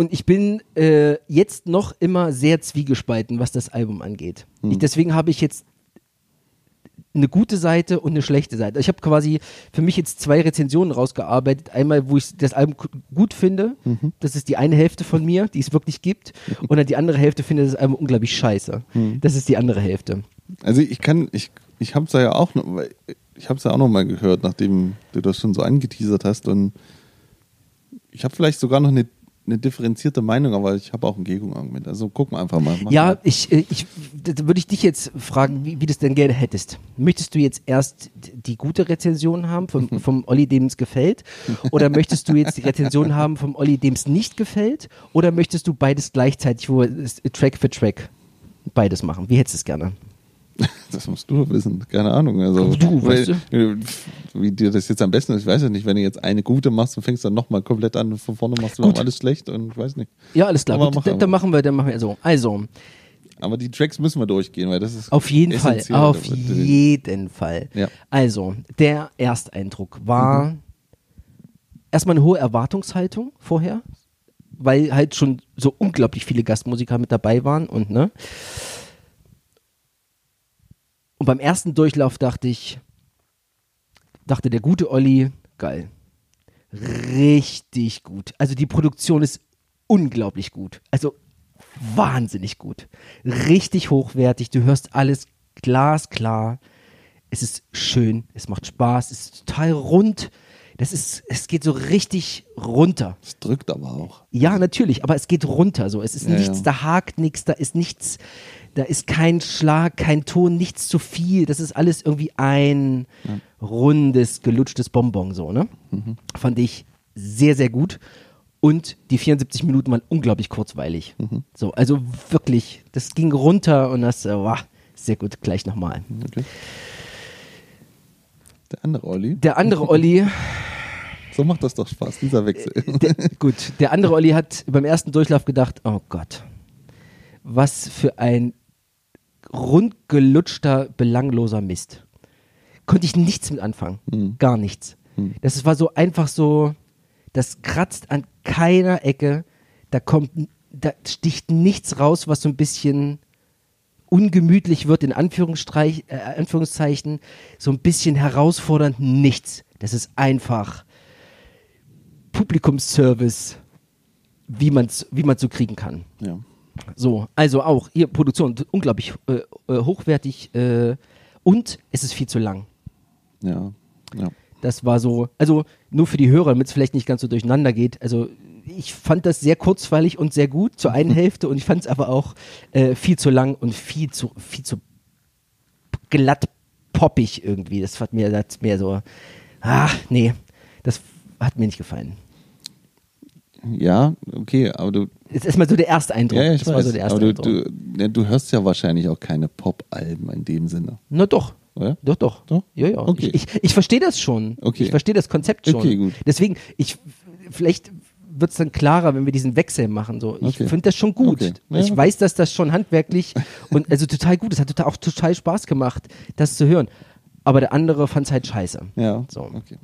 Und ich bin äh, jetzt noch immer sehr zwiegespalten, was das Album angeht. Ich, deswegen habe ich jetzt eine gute Seite und eine schlechte Seite. Ich habe quasi für mich jetzt zwei Rezensionen rausgearbeitet. Einmal, wo ich das Album gu- gut finde. Das ist die eine Hälfte von mir, die es wirklich gibt. Und dann die andere Hälfte finde das Album unglaublich scheiße. Das ist die andere Hälfte. Also ich kann, ich, ich hab's ja auch noch, ich hab's ja auch noch mal gehört, nachdem du das schon so angeteasert hast und ich habe vielleicht sogar noch eine, eine differenzierte Meinung, aber ich habe auch ein Gegenargument. Also gucken wir einfach mal. Mach Ja, mal. ich, äh, ich da würde ich dich jetzt fragen, wie, wie du es denn gerne hättest. Möchtest du jetzt erst die gute Rezension haben vom, [laughs] vom Olli, dem es gefällt? Oder möchtest du jetzt die Rezension haben vom Olli, dem es nicht gefällt? Oder möchtest du beides gleichzeitig, wo wir es Track für Track beides machen? Wie hättest du es gerne? [laughs] Das musst du wissen, keine Ahnung. Also, Du, weißt weil, Wie dir das jetzt am besten ist, ich weiß ja nicht, wenn du jetzt eine gute machst und fängst dann nochmal komplett an von vorne, machst du alles schlecht und ich weiß nicht. Ja, alles klar. Aber Gut, mach dann, machen wir, dann machen wir so. Also, Aber die Tracks müssen wir durchgehen, weil das ist auf jeden Fall, auf jeden Fall. Ja. Also, der Ersteindruck war erstmal eine hohe Erwartungshaltung vorher, weil halt schon so unglaublich viele Gastmusiker mit dabei waren und ne. Und beim ersten Durchlauf dachte ich, dachte der gute Olli, geil. Richtig gut. Also die Produktion ist unglaublich gut. Also wahnsinnig gut. Richtig hochwertig. Du hörst alles glasklar. Es ist schön. Es macht Spaß. Es ist total rund. Das ist, es geht so richtig runter. Es drückt aber auch. Ja, natürlich, aber es geht runter. So, es ist Ja, nichts, ja. da hakt nichts, da ist nichts, da ist kein Schlag, kein Ton, nichts zu viel. Das ist alles irgendwie ein rundes, gelutschtes Bonbon, so, ne? Mhm. Fand ich sehr, sehr gut. Und die 74 Minuten waren unglaublich kurzweilig. Mhm. So, also wirklich, das ging runter und das äh, war sehr gut. Gleich nochmal. Okay. Der andere Olli. Der andere Olli, [laughs] So macht das doch Spaß, dieser Wechsel. der, gut, der andere Olli hat beim ersten Durchlauf gedacht, oh Gott, was für ein rundgelutschter, belangloser Mist. Konnte ich nichts mit anfangen. Hm. Gar nichts. Das war so einfach so, das kratzt an keiner Ecke, da kommt, da sticht nichts raus, was so ein bisschen ungemütlich wird, in Anführungsstreich, äh, Anführungszeichen, so ein bisschen herausfordernd, nichts. Das ist einfach Publikumsservice, wie man es wie man's so kriegen kann. ja. So, also auch hier Produktion unglaublich äh, äh, hochwertig äh, und es ist viel zu lang. Ja. Ja. Das war so, also nur für die Hörer, damit es vielleicht nicht ganz so durcheinander geht. Also ich fand das sehr kurzweilig und sehr gut zur einen [laughs] Hälfte und ich fand es aber auch äh, viel zu lang und viel zu viel zu glatt poppig irgendwie. Das hat mir das mehr so, ah nee, das hat mir nicht gefallen. Ja, okay, aber du, Das ist erstmal so der erste Eindruck. ja, ja, ich das weiß, so der aber du, du, ja, du hörst ja wahrscheinlich auch keine Pop-Alben in dem Sinne, Na doch. oder? Doch, doch. Doch? Ja, ja. Okay. Ich, ich, ich verstehe das schon. Okay. Ich verstehe das Konzept schon. Okay, gut. Deswegen, ich, vielleicht wird es dann klarer, wenn wir diesen Wechsel machen. So. Ich Okay. finde das schon gut. Okay. Ja. Ich weiß, dass das schon handwerklich [laughs] und also total gut ist. Hat total, auch total Spaß gemacht, das zu hören. Aber der andere fand es halt scheiße. Ja, So. okay.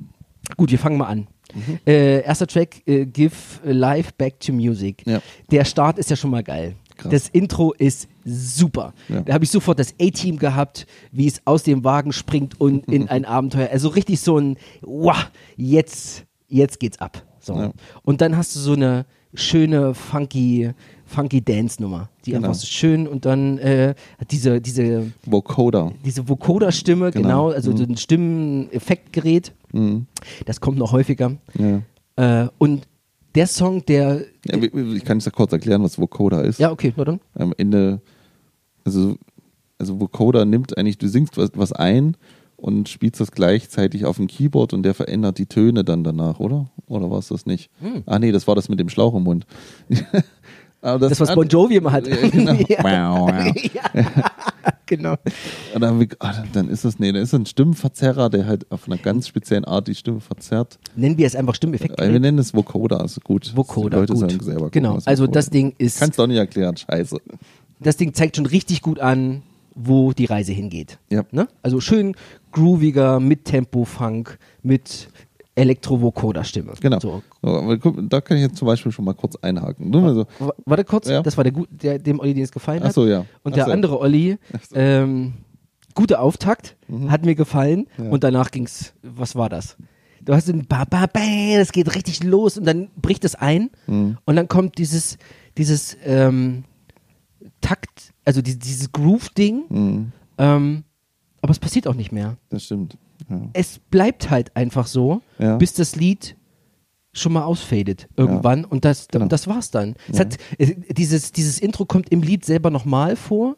Gut, wir fangen mal an. Mhm. Äh, erster Track, äh, Give Life Back to Music. Ja. Der Start ist ja schon mal geil. Krass. Das Intro ist super. Ja. Da habe ich sofort das A-Team gehabt, wie es aus dem Wagen springt und in [laughs] ein Abenteuer. Also richtig so ein, wow, jetzt, jetzt geht's ab. So. Ja. Und dann hast du so eine schöne, funky funky Dance-Nummer. Die Genau. einfach so schön und dann äh, hat diese, diese, Vocoder. diese Vocoder-Stimme, genau. Genau. also so ein Stimmeneffektgerät. Mhm. Das kommt noch häufiger. Ja. Äh, und der Song, der. Ja, ich kann es ja kurz erklären, was Vocoder ist. Ja, okay, na dann. Am Ende, also, also Vocoder nimmt eigentlich, du singst was, was ein und spielst das gleichzeitig auf dem Keyboard und der verändert die Töne dann danach, oder? Oder war es das nicht? Hm. Ah nee, das war das mit dem Schlauch im Mund. [laughs] Aber Das, was Bon Jovi immer hat. [laughs] Ja, genau. [laughs] Ja. Wow, wow. [laughs] genau. Und dann, hab ich- ah, dann ist das, nee, dann ist das ein Stimmenverzerrer, der halt auf einer ganz speziellen Art die Stimme verzerrt. Nennen wir es einfach Stimmeffekt. Äh, Wir nennen es Vocoder, also gut. Vocoder, Die Leute gut. sagen selber. genau. Also Vocoder das Ding ist, Kannst du auch nicht erklären, scheiße. das Ding zeigt schon richtig gut an, wo die Reise hingeht. Ja. Ne? Also schön grooviger, mit Tempo-Funk, mit Elektro-Vocoder-Stimme. Genau. So. So, da kann ich jetzt zum Beispiel schon mal kurz einhaken. So, W- Warte kurz, Ja. das war der, gut, der dem Olli, den es gefallen hat. Ach so, ja. Und Ach der so. andere Olli, ähm, guter Auftakt, Mhm. hat mir gefallen. Ja. Und danach ging's, was war das? Du hast ein ba, ba, das geht richtig los und dann bricht es ein Mhm. und dann kommt dieses, dieses ähm, Takt, also die, dieses Groove-Ding, Mhm, ähm, aber es passiert auch nicht mehr. das stimmt. Ja. Es bleibt halt einfach so, Ja. bis das Lied schon mal ausfadet irgendwann und das Genau. das war's dann. Es hat, äh, dieses, dieses Intro kommt im Lied selber nochmal vor,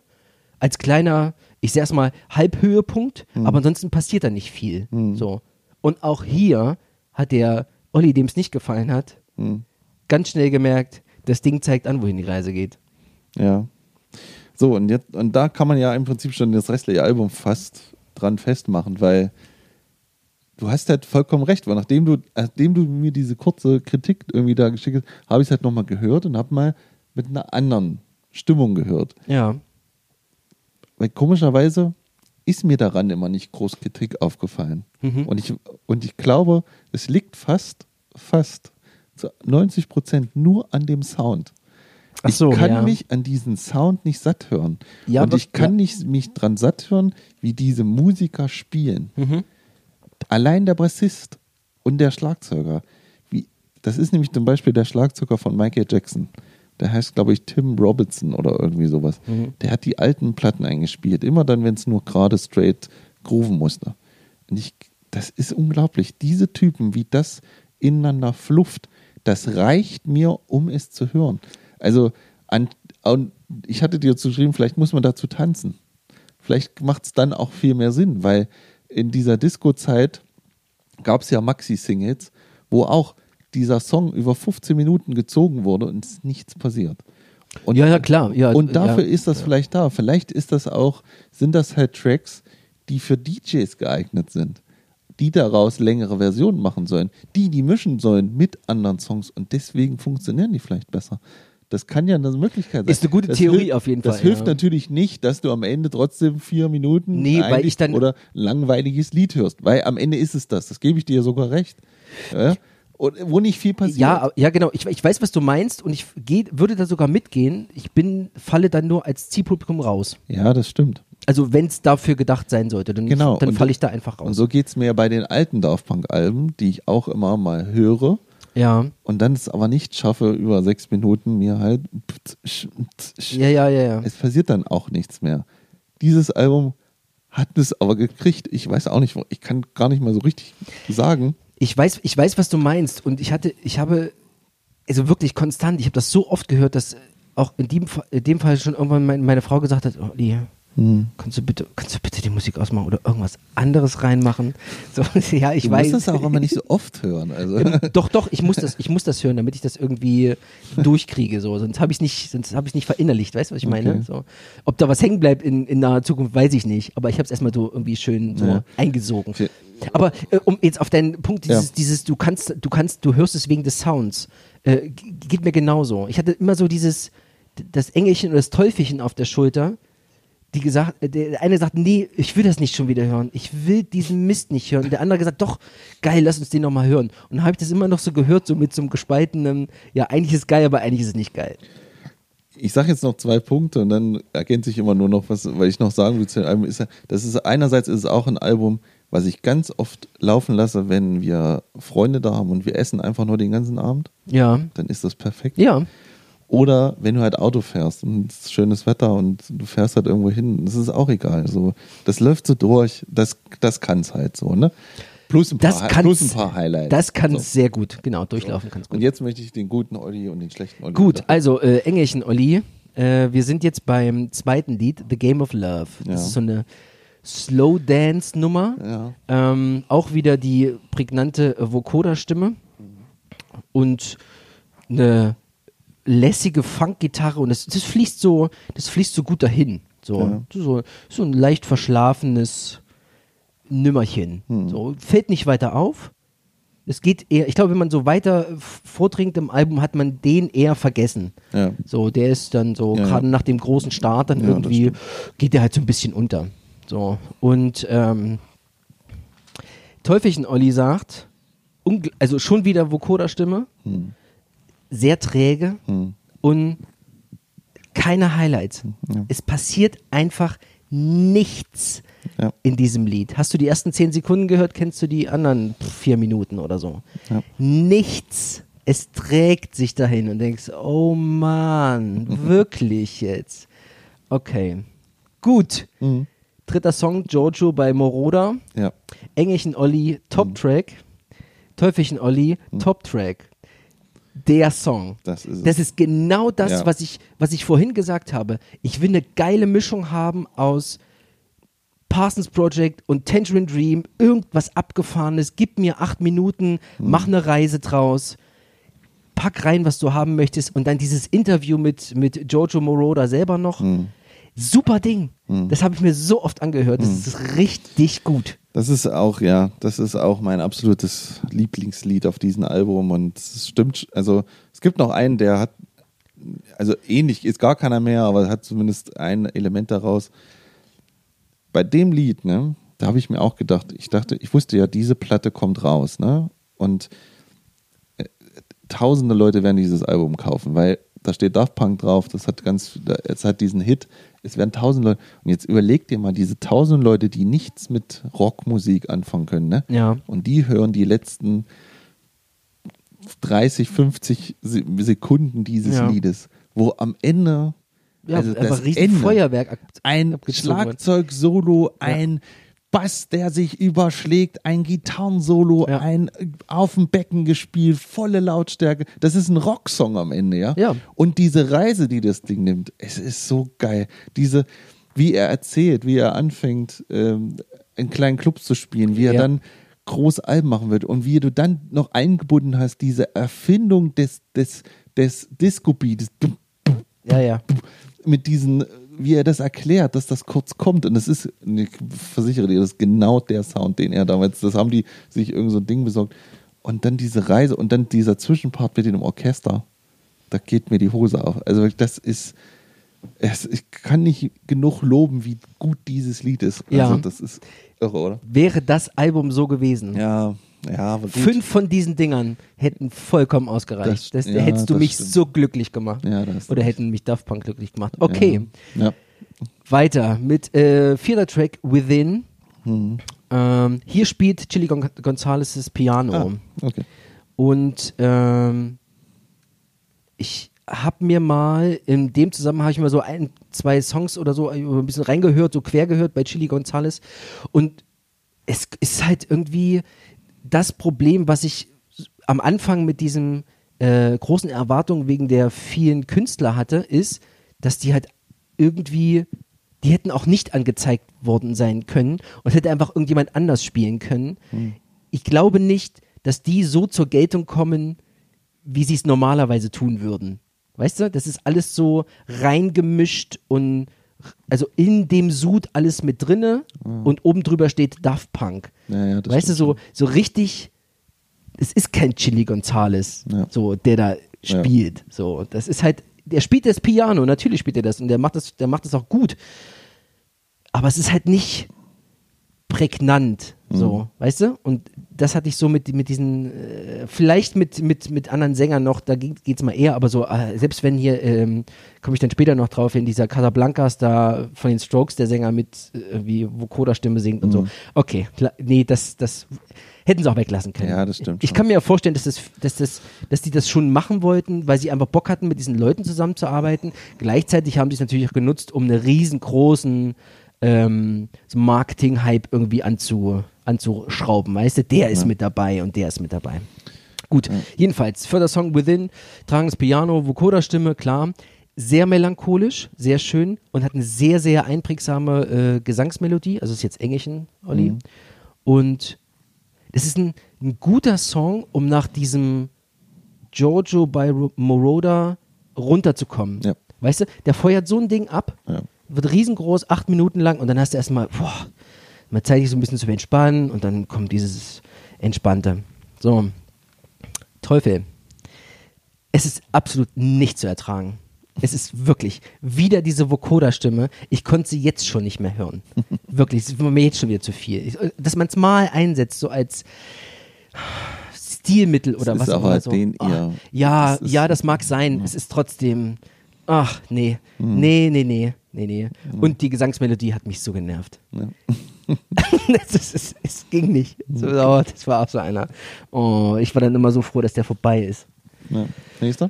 als kleiner, ich sag's mal, Halbhöhepunkt, Mhm. aber ansonsten passiert da nicht viel. So. Und auch hier hat der Olli, dem es nicht gefallen hat, Mhm. ganz schnell gemerkt, das Ding zeigt an, wohin die Reise geht. Ja. So, und jetzt, und da kann man ja im Prinzip schon das restliche Album fast dran festmachen, weil du hast halt vollkommen recht, weil nachdem du, nachdem du mir diese kurze Kritik irgendwie da geschickt hast, habe ich es halt nochmal gehört und habe mal mit einer anderen Stimmung gehört. Ja. Weil komischerweise ist mir daran immer nicht groß Kritik aufgefallen. Mhm. Und, ich, und ich glaube, es liegt fast, fast zu 90 Prozent nur an dem Sound. Ach so, ich kann ja. mich an diesen Sound nicht satt hören. Ja, und ich kann ja. nicht mich dran satt hören, wie diese Musiker spielen. Mhm. Allein der Bassist und der Schlagzeuger. Wie, das ist nämlich zum Beispiel der Schlagzeuger von Michael Jackson. Der heißt, glaube ich, Tim Robinson oder irgendwie sowas. Mhm. Der hat die alten Platten eingespielt. Immer dann, wenn es nur gerade straight grooven musste. Und ich, das ist unglaublich. Diese Typen, wie das ineinander flufft, das reicht mir, um es zu hören. Also, an, und ich hatte dir geschrieben, vielleicht muss man dazu tanzen. Vielleicht macht es dann auch viel mehr Sinn, weil in dieser Disco-Zeit gab es ja Maxi-Singles, wo auch dieser Song über 15 Minuten gezogen wurde und es ist nichts passiert. Und, Ja, ja, klar. Ja, und dafür ja. ist das vielleicht da. Vielleicht ist das auch, sind das halt Tracks, die für DJs geeignet sind, die daraus längere Versionen machen sollen, die die mischen sollen mit anderen Songs und deswegen funktionieren die vielleicht besser. Das kann ja eine Möglichkeit sein. Ist eine gute das Theorie hilft- auf jeden Das Fall, hilft ja. natürlich nicht, dass du am Ende trotzdem vier Minuten Nee, weil ich dann- oder ein langweiliges Lied hörst, weil am Ende ist es das. Das gebe ich dir sogar recht. Ja? Und wo nicht viel passiert. Ja, ja, genau. Ich, ich weiß, was du meinst und ich geh, würde da sogar mitgehen. Ich bin, falle dann nur als Zielpublikum raus. ja, das stimmt. Also wenn es dafür gedacht sein sollte, dann, Genau. dann Und- falle ich da einfach Und raus. so geht es mir bei den alten Daft Punk-Alben, die ich auch immer mal höre ja. und dann es aber nicht schaffe, über sechs Minuten mir halt. ja, ja, ja, ja. Es passiert dann auch nichts mehr. Dieses Album hat es aber gekriegt. Ich weiß auch nicht, ich kann gar nicht mal so richtig sagen. Ich weiß, ich weiß, was du meinst und ich hatte, ich habe, also wirklich konstant, ich habe das so oft gehört, dass auch in dem, in dem Fall schon irgendwann mein, meine Frau gesagt hat, oh, die, Hm. kannst du bitte, kannst du bitte die Musik ausmachen oder irgendwas anderes reinmachen? [laughs] So, ja, ich Du weiß. musst das auch immer nicht so oft hören. Also. Doch, doch, ich muss das, ich muss das hören, damit ich das irgendwie durchkriege. So. Sonst habe ich habe ich nicht verinnerlicht, weißt du, was ich meine? Okay. So. Ob da was hängen bleibt in, in naher Zukunft, weiß ich nicht. Aber ich habe es erstmal so irgendwie schön so Ja. eingesogen. Okay. Aber äh, um jetzt auf deinen Punkt, dieses, Ja. dieses, du kannst, du kannst, du hörst es wegen des Sounds, äh, geht mir genauso. Ich hatte immer so dieses, das Engelchen oder das Teufelchen auf der Schulter, die gesagt, äh, der eine sagt, nee, ich will das nicht schon wieder hören. Ich will diesen Mist nicht hören. Der andere gesagt, doch, geil, lass uns den nochmal hören. Und dann habe ich das immer noch so gehört, so mit so einem gespaltenen, ja, eigentlich ist es geil, aber eigentlich ist es nicht geil. Ich sage jetzt noch zwei Punkte und dann ergänze ich immer nur noch was, weil ich noch sagen will zu dem Album. Ist das ist einerseits ist es auch ein Album, was ich ganz oft laufen lasse, wenn wir Freunde da haben und wir essen einfach nur den ganzen Abend. Ja. Dann ist das perfekt. Ja. Oder wenn du halt Auto fährst und es ist schönes Wetter und du fährst halt irgendwo hin, das ist auch egal. So, das läuft so durch, das, das kann es halt so, ne? Plus ein paar, Das kann plus ein paar Highlights. Das kann so. sehr gut, genau, durchlaufen kann's Und gut. jetzt möchte ich den guten Olli und den schlechten Olli. Gut, wieder- also äh, Engelchen Olli, äh, wir sind jetzt beim zweiten Lied, The Game of Love. Das Ja. ist so eine Slow Dance Nummer. Ja. Ähm, auch wieder die prägnante äh, Vocoder-Stimme und eine lässige Funkgitarre und das, das fließt so, das fließt so gut dahin. So, Ja. so, so ein leicht verschlafenes Nimmerchen. Hm. So, fällt nicht weiter auf. Es geht eher, ich glaube, wenn man so weiter vordringt im Album, hat man den eher vergessen. Ja. So, der ist dann so, Ja, gerade nach dem großen Start, dann irgendwie geht der halt so ein bisschen unter. So, und ähm, Teufelchen Olli sagt, also schon wieder Vocoder-Stimme, Hm. Sehr träge Hm. und keine Highlights. Ja. Es passiert einfach nichts Ja. in diesem Lied. Hast du die ersten zehn Sekunden gehört? Kennst du die anderen vier Minuten oder so? Ja. Nichts. Es trägt sich dahin und denkst, oh Mann, [laughs] wirklich jetzt. Okay. Gut. Mhm. Dritter Song, Jojo bei Moroda. Ja. Engelchen Olli, Mhm. Top-Track. Teufelchen Olli, Top-Track. Der Song. Das ist. Das ist genau das, Ja. was, ich, was ich vorhin gesagt habe. Ich will eine geile Mischung haben aus Parsons Project und Tangerine Dream, irgendwas Abgefahrenes. Gib mir acht Minuten, Mhm. mach eine Reise draus. Pack rein, was du haben möchtest. Und dann dieses Interview mit, mit Jojo Moroda selber noch. Mhm. Super Ding. Das habe ich mir so oft angehört. Das ist richtig gut. Das ist auch, ja, das ist auch mein absolutes Lieblingslied auf diesem Album und es stimmt, also es gibt noch einen, der hat, also ähnlich, ist gar keiner mehr, aber hat zumindest ein Element daraus. Bei dem Lied, ne, da habe ich mir auch gedacht, ich dachte, ich wusste ja, diese Platte kommt raus, ne, und äh, tausende Leute werden dieses Album kaufen, weil da steht Daft Punk drauf, das hat ganz, es hat diesen Hit, es werden tausend Leute, und jetzt überleg dir mal, diese tausend Leute, die nichts mit Rockmusik anfangen können, ne? Ja. Und die hören die letzten 30, 50 Se- Sekunden dieses Ja. Liedes, wo am Ende Ja, also das Ende, Feuerwerk ein. Schlagzeug-Solo, ein Bass, der sich überschlägt, ein Gitarrensolo, Ja. ein äh, auf dem Becken gespielt, volle Lautstärke. Das ist ein Rocksong am Ende, ja? Ja. Und diese Reise, die das Ding nimmt, es ist so geil. Diese, wie er erzählt, wie er anfängt, ähm, in kleinen Clubs zu spielen, wie er Ja. dann groß Alben machen wird und wie du dann noch eingebunden hast, diese Erfindung des, des, des Disco-Beats, Ja, ja. mit diesen, wie er das erklärt, dass das kurz kommt. Und das ist, ich versichere dir, das ist genau der Sound, den er damals, das haben die sich irgend so ein Ding besorgt. Und dann diese Reise und dann dieser Zwischenpart mit dem Orchester, da geht mir die Hose auf. Also das ist, es, ich kann nicht genug loben, wie gut dieses Lied ist. Also Ja. das ist irre, oder? Wäre das Album so gewesen. Ja, ja, aber gut. Fünf von diesen Dingern hätten vollkommen ausgereicht. Das, Das- ja, hättest du mich stimmt. so glücklich gemacht. Ja, Oder hätten mich Daft Punk glücklich gemacht. Okay, Ja. weiter mit äh, vierter Track Within. Hm. Ähm, hier spielt Chili Gon Gonzalez Piano. Ah, okay. Und ähm, ich habe mir mal in dem Zusammenhang habe ich mal so ein, zwei Songs oder so ein bisschen reingehört, so quer gehört bei Chili Gonzalez. Und es ist halt irgendwie das Problem, was ich am Anfang mit diesen äh, großen Erwartungen wegen der vielen Künstler hatte, ist, dass die halt irgendwie, die hätten auch nicht angezeigt worden sein können und hätte einfach irgendjemand anders spielen können. Ich glaube nicht, dass die so zur Geltung kommen, wie sie es normalerweise tun würden. Weißt du, das ist alles so reingemischt und also in dem Sud alles mit drinne und oben drüber steht Daft Punk. Ja, ja, das weißt du, so, so richtig, es ist kein Chili Gonzales, Ja. so, der da spielt. So, das ist halt, der spielt das Piano, natürlich spielt er das und der macht das, der macht das auch gut. Aber es ist halt nicht prägnant. So, weißt du? Und das hatte ich so mit, mit diesen, äh, vielleicht mit, mit, mit anderen Sängern noch, da geht es mal eher, aber so, äh, selbst wenn hier, ähm, komme ich dann später noch drauf, in dieser Casablancas da von den Strokes der Sänger mit äh, wie Vokoda-Stimme singt und so. Okay, klar, nee, das, das hätten sie auch weglassen können. Ja, das stimmt Ich schon. kann mir ja vorstellen, dass, das, dass, das, dass die das schon machen wollten, weil sie einfach Bock hatten, mit diesen Leuten zusammenzuarbeiten. Gleichzeitig haben sie es natürlich auch genutzt, um einen riesengroßen ähm, so Marketing-Hype irgendwie anzu, anzuschrauben. Weißt du, der ist mit dabei und der ist mit dabei. Gut, jedenfalls, für der Song Within, tragendes Piano, Vokoda-Stimme, klar. Sehr melancholisch, sehr schön und hat eine sehr, sehr einprägsame äh, Gesangsmelodie. Also ist jetzt Engelchen, Olli. Und das ist ein, ein guter Song, um nach diesem Giorgio Ro- Moroder runterzukommen. Ja. Weißt du, der feuert so ein Ding ab, Ja. Wird riesengroß, acht Minuten lang und dann hast du erstmal, boah, mal Zeit, dich so ein bisschen zu entspannen und dann kommt dieses Entspannte. So, Teufel. Es ist absolut nicht zu ertragen. Es ist wirklich wieder diese Vokoda-Stimme. Ich konnte sie jetzt schon nicht mehr hören. [laughs] Wirklich, es war mir jetzt schon wieder zu viel. Dass man es mal einsetzt, so als Stilmittel oder Es was auch immer. So. den Ah, eher- ja, das ja, das mag sein. Es ist trotzdem. Ach, nee. Nee, nee, nee. Nee, nee. Und die Gesangsmelodie hat mich so genervt. Ja. [laughs] [laughs] es, ging nicht. So, oh, das war auch so einer. Oh, ich war dann immer so froh, dass der vorbei ist. Ja. Nächster?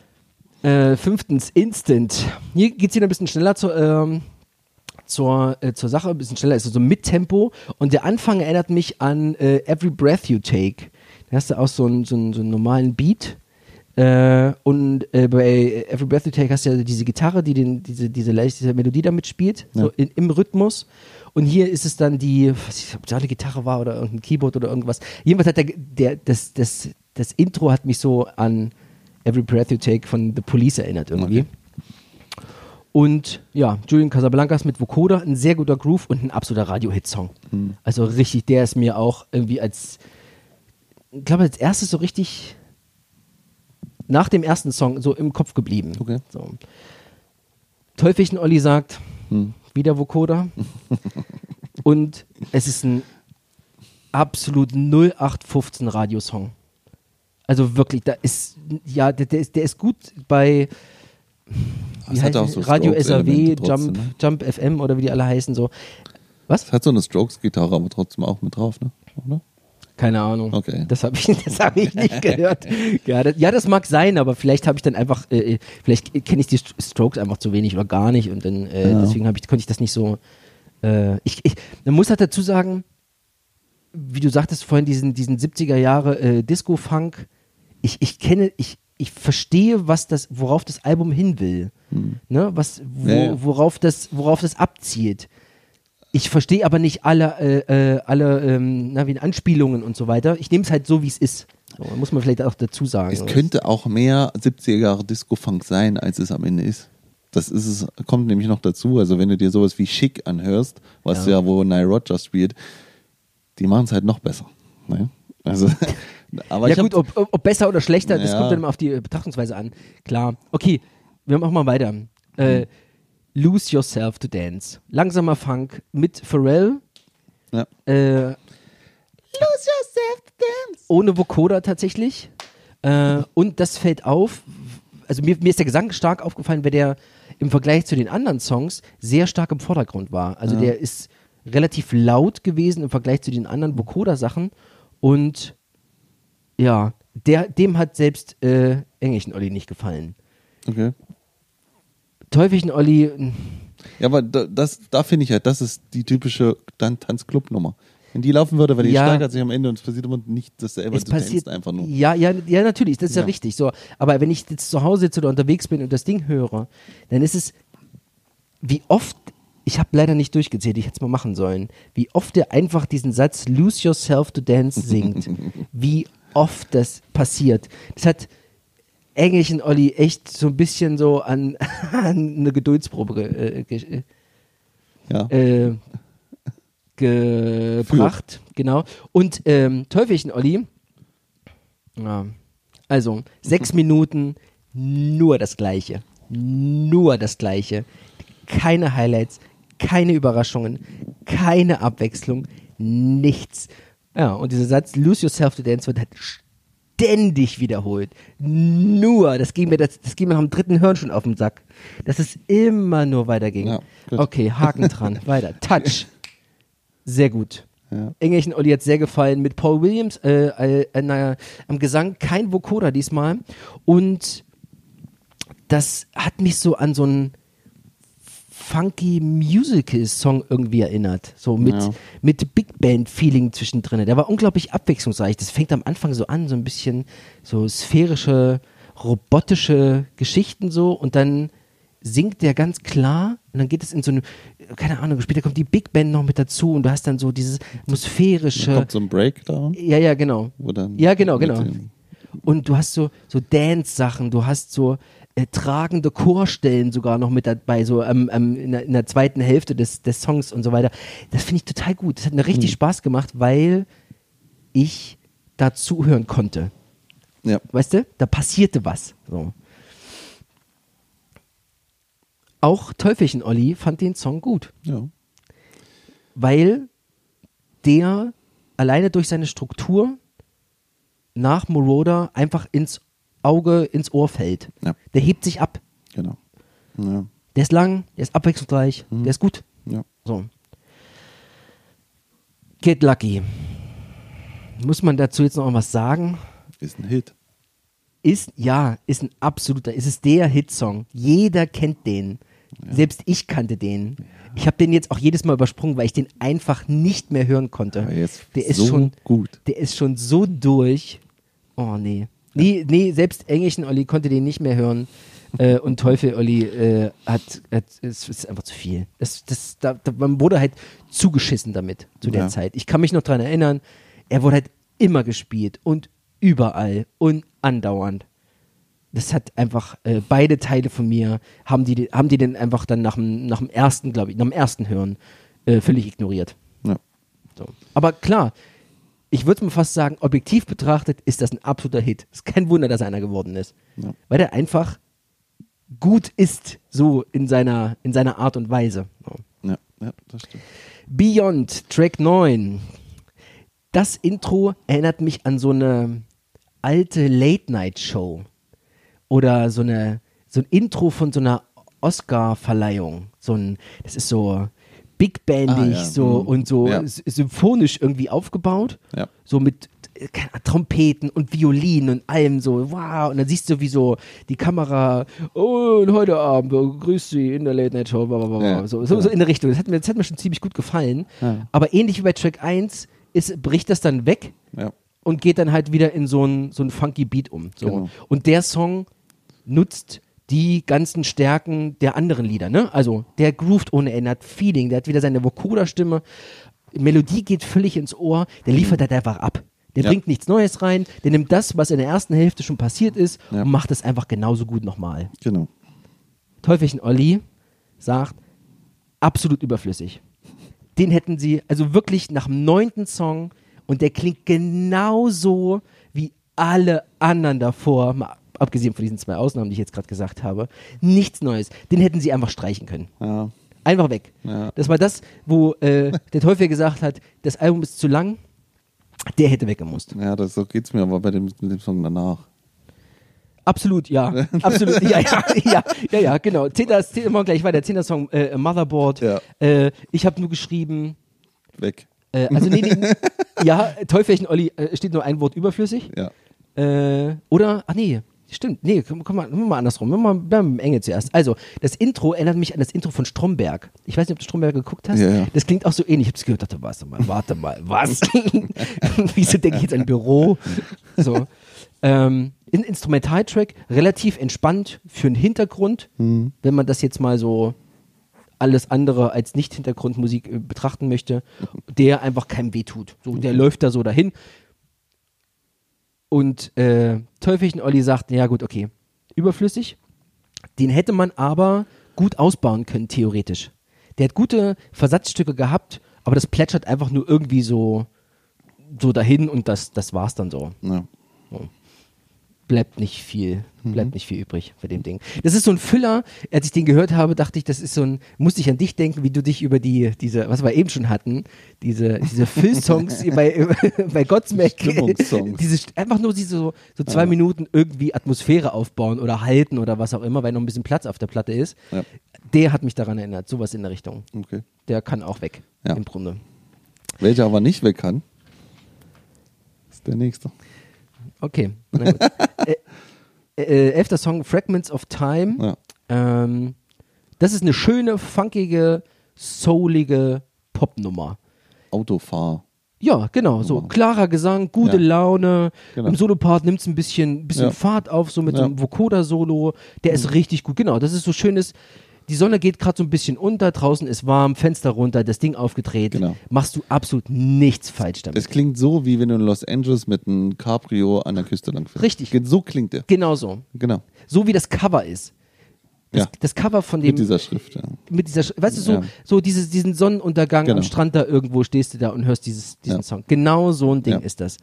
Äh, fünftens, Instant. Hier geht es wieder ein bisschen schneller zur, ähm, zur, äh, zur Sache, ein bisschen schneller, ist so mit Tempo. Und der Anfang erinnert mich an äh, Every Breath You Take. Da hast du auch so einen, so einen, so einen normalen Beat. Äh, und äh, bei Every Breath You Take hast du ja diese Gitarre, die den, diese, diese, diese Melodie damit spielt, so Ja. in, im Rhythmus. Und hier ist es dann die, was ich, ob es eine Gitarre war oder irgendein Keyboard oder irgendwas. Jedenfalls hat der, der das, das, das Intro hat mich so an Every Breath You Take von The Police erinnert irgendwie. Okay. Und ja, Julian Casablancas mit Vocoder, ein sehr guter Groove und ein absoluter Radio-Hit-Song. Hm. Also richtig, der ist mir auch irgendwie als, ich glaube, als erstes so richtig nach dem ersten Song so im Kopf geblieben. Okay. So. Teufelchen Olli sagt, Hm. wieder Vocoder. [laughs] und es ist ein absolut 0815 Radiosong. Also wirklich, da ist, ja, der, der, ist, der ist gut bei wie heißt so Radio SAW, Jump, ne? Jump FM oder wie die alle heißen, so. Was? Es hat so eine Strokes-Gitarre, aber trotzdem auch mit drauf, ne? Oder? Keine Ahnung. Okay. Das habe ich, [laughs] das hab ich nicht gehört. Ja das, ja, das mag sein, aber vielleicht habe ich dann einfach, äh, äh, vielleicht kenne ich die St- Strokes einfach zu wenig oder gar nicht und dann äh, Ja. deswegen ich, konnte ich das nicht so. Äh, ich, ich, man muss halt dazu sagen, wie du sagtest vorhin, diesen, diesen 70er Jahre äh, Disco-Funk, ich, ich kenne, ich, ich verstehe, was das, worauf das Album hin will. Ne? Was, wo. Worauf, das, worauf das abzielt. Ich verstehe aber nicht alle, äh, äh, alle ähm, na, wie Anspielungen und so weiter. Ich nehme es halt so, wie es ist. So, muss man vielleicht auch dazu sagen. Es könnte auch mehr 70er Jahre Disco-Funk sein, als es am Ende ist. Das ist es, kommt nämlich noch dazu. Also wenn du dir sowas wie Chic anhörst, was Ja. ja, wo Nile Rogers spielt, die machen es halt noch besser. Ne? Also, [laughs] aber ja gut, ob, ob, besser oder schlechter, das Ja. kommt dann immer auf die Betrachtungsweise an. Klar. Okay, wir machen mal weiter. Äh, Lose Yourself to Dance. Langsamer Funk mit Pharrell. ja. Äh, Lose yourself to dance. ohne Vocoder tatsächlich. Äh, und das fällt auf, also mir, mir ist der Gesang stark aufgefallen, weil der im Vergleich zu den anderen Songs sehr stark im Vordergrund war. Also Ja. der ist relativ laut gewesen im Vergleich zu den anderen Vocoder-Sachen und ja, der, dem hat selbst äh, Engelchen Olli nicht gefallen. Okay. Teufelchen Olli, Ja, aber da, das, da finde ich halt, das ist die typische Tan- Tanzclub-Nummer. Wenn die laufen würde, weil die Ja. steigert sich am Ende und es passiert immer nicht dasselbe, es du passiert einfach nur. Ja, ja, ja, natürlich, das ist ja. Ja. richtig. So, aber wenn ich jetzt zu Hause sitze oder unterwegs bin und das Ding höre, dann ist es, wie oft, ich habe leider nicht durchgezählt, ich hätte es mal machen sollen, wie oft er einfach diesen Satz Lose Yourself to Dance singt. [laughs] wie oft das passiert. Das hat Engelchen Olli echt so ein bisschen so an, [laughs] an eine Geduldsprobe äh, ge- Ja. äh, gebracht. Genau. Und ähm, Teufelchen Olli, ja, also sechs [laughs] Minuten nur das Gleiche. Nur das Gleiche. Keine Highlights, keine Überraschungen, keine Abwechslung, nichts. Ja, und dieser Satz, lose yourself to dance, wird halt ständig wiederholt. Nur, das ging mir, das, das ging mir am dritten Hirn schon auf den Sack. Dass es immer nur weiterging. Ja, gut. okay, Haken dran, [laughs] weiter. Touch. Sehr gut. Ja. Engelchen Olli hat sehr gefallen. Mit Paul Williams äh, äh, naja, am Gesang kein Vocoder diesmal. Und das hat mich so an so einen funky Musical-Song irgendwie erinnert. So mit, Ja. mit Big Band-Feeling zwischendrin. Der war unglaublich abwechslungsreich. Das fängt am Anfang so an, so ein bisschen so sphärische, robotische Geschichten so und dann singt der ganz klar und dann geht es in so eine, keine Ahnung, später kommt die Big Band noch mit dazu und du hast dann so dieses atmosphärische. kommt so ein Breakdown, Ja, ja, genau. Ja, genau, genau. Und du hast so, so Dance-Sachen, du hast so äh, tragende Chorstellen sogar noch mit dabei, so ähm, ähm, in, der, in der zweiten Hälfte des, des Songs und so weiter. Das finde ich total gut. Das hat mir richtig Spaß gemacht, weil ich da zuhören konnte. Ja, Weißt du? Da passierte was. So. Auch Teufelchen Olli fand den Song gut ja. weil der alleine durch seine Struktur nach Moroder einfach ins Auge, ins Ohr fällt. Ja. Der hebt sich ab. Genau. Ja, Der ist lang, der ist abwechslungsreich, der ist gut. ja. So. Get Lucky. Muss man dazu jetzt noch was sagen? Ist ein Hit. Ist, ja, ist ein absoluter, ist es der Hitsong. Jeder kennt den. Selbst ich kannte den. Ich habe den jetzt auch jedes Mal übersprungen, weil ich den einfach nicht mehr hören konnte. Jetzt der ist so schon gut. Der ist schon so durch. Oh nee. Nee, nee, selbst Engelchen Olli konnte den nicht mehr hören. äh, und Teufel Olli äh, hat, hat es ist einfach zu viel. Das, das, da, da, man wurde halt zugeschissen damit zu der Ja. Zeit. Ich kann mich noch dran erinnern, er wurde halt immer gespielt und überall und andauernd. Das hat einfach äh, beide Teile von mir haben die haben die den einfach dann nach dem nach dem ersten glaube ich nach dem ersten Hören äh, völlig ignoriert. Ja. So. Aber klar, ich würde mal fast sagen, objektiv betrachtet ist das ein absoluter Hit. Ist kein Wunder, dass er einer geworden ist. Ja. Weil er einfach gut ist, so in seiner, in seiner Art und Weise. Ja, ja, das stimmt. Beyond, Track 9. Das Intro erinnert mich an so eine alte Late-Night-Show. Oder so, eine, so ein Intro von so einer Oscar-Verleihung. So ein, das ist so big bandig Ah, ja. so Mhm. und so Ja. symphonisch irgendwie aufgebaut. Ja. So mit äh, Trompeten und Violinen und allem so, wow. Und dann siehst du, wie so die Kamera, oh, und heute Abend, oh, grüß Sie in der Late Night Show, bla, bla, bla, Ja, so, so, so in der Richtung. Das hat, mir, das hat mir schon ziemlich gut gefallen. Aber ähnlich wie bei Track 1 ist, bricht das dann weg und geht dann halt wieder in so ein, so funky Beat um. So. Genau. Und der Song nutzt die ganzen Stärken der anderen Lieder. Ne? Also der groovt ohne Ende, hat Feeling, der hat wieder seine Vocoder-Stimme. Melodie geht völlig ins Ohr, der liefert halt einfach ab. Der Ja. bringt nichts Neues rein, der nimmt das, was in der ersten Hälfte schon passiert ist Ja. und macht es einfach genauso gut nochmal. Genau. Teufelchen Olli sagt, absolut überflüssig. Den hätten sie, also wirklich nach dem neunten Song und der klingt genauso wie alle anderen davor, mal abgesehen von diesen zwei Ausnahmen, die ich jetzt gerade gesagt habe, nichts Neues. Den hätten sie einfach streichen können. Ja. Einfach weg. Ja. Das war das, wo äh, der Teufel gesagt hat, das Album ist zu lang, der hätte weggemusst. Ja, das, so geht's mir aber bei dem, mit dem Song danach. Absolut, ja. [laughs] Absolut, ja, ja, ja, ja, ja, genau. Zehnter, zehnter, wir gleich weiter. Zehnter Song, äh, Motherboard. Ja. Äh, ich habe nur geschrieben, Weg. äh, also nee, nee, [laughs] ja, Teufelchen Olli, äh, steht nur ein Wort überflüssig. Ja. Äh, oder, ach nee, stimmt, nee, komm, mal, mal andersrum. Wir machen wir machen Enge zuerst. Also, das Intro erinnert mich an das Intro von Stromberg. Ich weiß nicht, ob du Stromberg geguckt hast. Ja, ja. Das klingt auch so ähnlich. Ich hab's gehört, dachte, warte mal, warte mal, was? [laughs] Wieso denke ich jetzt an Büro? So. Ähm, ein Instrumentaltrack, relativ entspannt für einen Hintergrund, Mhm. wenn man das jetzt mal so alles andere als Nicht-Hintergrundmusik äh, betrachten möchte, der einfach keinem wehtut. So, der läuft da so dahin. Und äh, Teufelchen Olli sagt, ja gut, okay, überflüssig. Den hätte man aber gut ausbauen können, theoretisch. Der hat gute Versatzstücke gehabt, aber das plätschert einfach nur irgendwie so, so dahin und das, das war's dann so. ja. Bleibt nicht viel, bleibt nicht viel übrig bei dem Ding. Das ist so ein Füller. Als ich den gehört habe, dachte ich, das ist so ein, musste ich an dich denken, wie du dich über die, diese, was wir eben schon hatten, diese, diese [laughs] Füll-Songs bei, [laughs] bei Godsmack. Diese, einfach nur diese so, so zwei Minuten irgendwie Atmosphäre aufbauen oder halten oder was auch immer, weil noch ein bisschen Platz auf der Platte ist. Ja. Der hat mich daran erinnert, sowas in der Richtung. Okay. Der kann auch weg, Ja. im Grunde. Welcher aber nicht weg kann, ist der nächste. Okay. Äh, äh, elfter Song, Fragments of Time. Ja. Ähm, das ist eine schöne, funkige, soulige Popnummer. Autofahr. Ja, genau, so klarer Gesang, gute Ja. Laune. Genau. Im Solopart nimmt es ein bisschen, bisschen Ja. Fahrt auf, so mit so Ja. einem Vocoder-Solo. Der ist richtig gut. Genau, das ist so schönes. Die Sonne geht gerade so ein bisschen unter, draußen ist warm, Fenster runter, das Ding aufgedreht. Genau. Machst du absolut nichts falsch damit. Das klingt so, wie wenn du in Los Angeles mit einem Cabrio an der Küste lang fährst. Richtig. So klingt der. genau so. Genau. So wie das Cover ist. Das, Ja. das Cover von dem Mit dieser Schrift. Ja. mit dieser, Sch- weißt du, so, Ja. so dieses, diesen Sonnenuntergang am Genau. Strand da irgendwo stehst du da und hörst dieses, diesen Ja. Song. Genau so ein Ding ist das.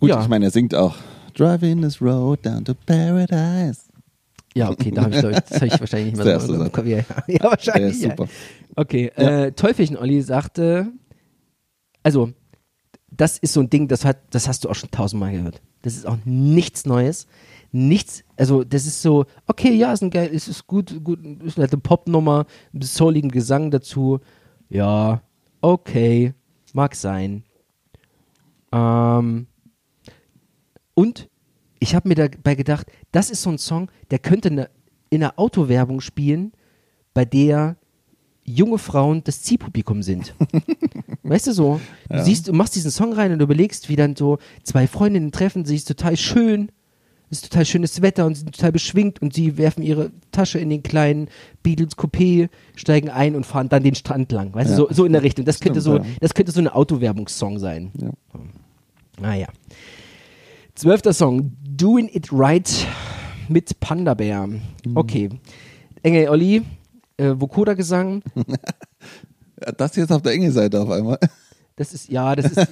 Gut, ich meine, er singt auch Driving this road down to paradise. Ja, okay, da habe ich, glaub ich, das hab ich wahrscheinlich nicht mehr [laughs] so im Kopf. Ja, ja, ja, wahrscheinlich. Ja. super. Okay, äh, Teufelchen Olli sagte, also, das ist so ein Ding, das hat, das hast du auch schon tausendmal gehört. Das ist auch nichts Neues. Nichts, also das ist so, okay, ja, ist ein geil, ist, ist gut, gut, ist eine Popnummer, ein souligen Gesang dazu. Ja, okay, mag sein. Ähm, und ich habe mir dabei gedacht, das ist so ein Song, der könnte eine, in einer Autowerbung spielen, bei der junge Frauen das Zielpublikum sind. [laughs] weißt du so? Du siehst, du machst diesen Song rein und du überlegst, wie dann so zwei Freundinnen treffen sich, ist total schön, ist total schönes Wetter und sie sind total beschwingt und sie werfen ihre Tasche in den kleinen Beatles Coupé, steigen ein und fahren dann den Strand lang. Weißt Ja. du, so, so in der Richtung. Das könnte so, Stimmt, ja. das könnte so eine Autowerbungssong sein. Ja. Naja. Zwölfter Song, Doing It Right mit Panda Bear. Mhm. Okay. Engel Olli, äh, Vokoda-Gesang. Ja, [laughs] Das jetzt auf der enge Seite auf einmal. [laughs] Das ist, ja, das ist.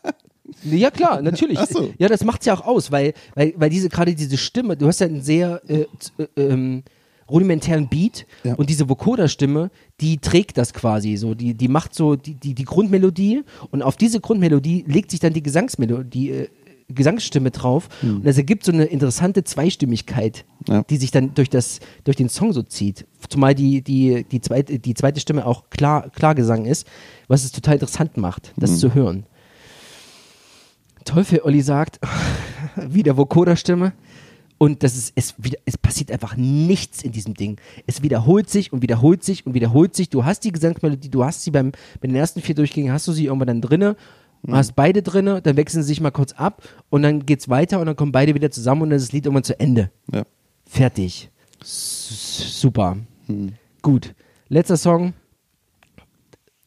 [laughs] ja, klar, natürlich. So. Ja, das macht's ja auch aus, weil, weil, weil diese, gerade diese Stimme, du hast ja einen sehr äh, äh, ähm, rudimentären Beat Ja. und diese Vocoder-Stimme, die trägt das quasi so, die, die macht so die, die, die Grundmelodie und auf diese Grundmelodie legt sich dann die Gesangsmelodie, äh, Gesangsstimme drauf und das ergibt so eine interessante Zweistimmigkeit. Ja. die sich dann durch das durch den Song so zieht. Zumal die die die zweite die zweite Stimme auch klar Klargesang ist, was es total interessant macht, das Hm. zu hören. Teufel Olli sagt [laughs] wieder Vocoder-Stimme und das ist es wieder es passiert einfach nichts in diesem Ding. Es wiederholt sich und wiederholt sich und wiederholt sich. Du hast die Gesangsmelodie, du hast sie beim bei den ersten vier Durchgängen hast du sie irgendwann dann drinne. Du hast beide drinne, dann wechseln sie sich mal kurz ab und dann geht's weiter und dann kommen beide wieder zusammen und dann ist das Lied irgendwann zu Ende. Ja. Fertig. S super. Gut. Letzter Song.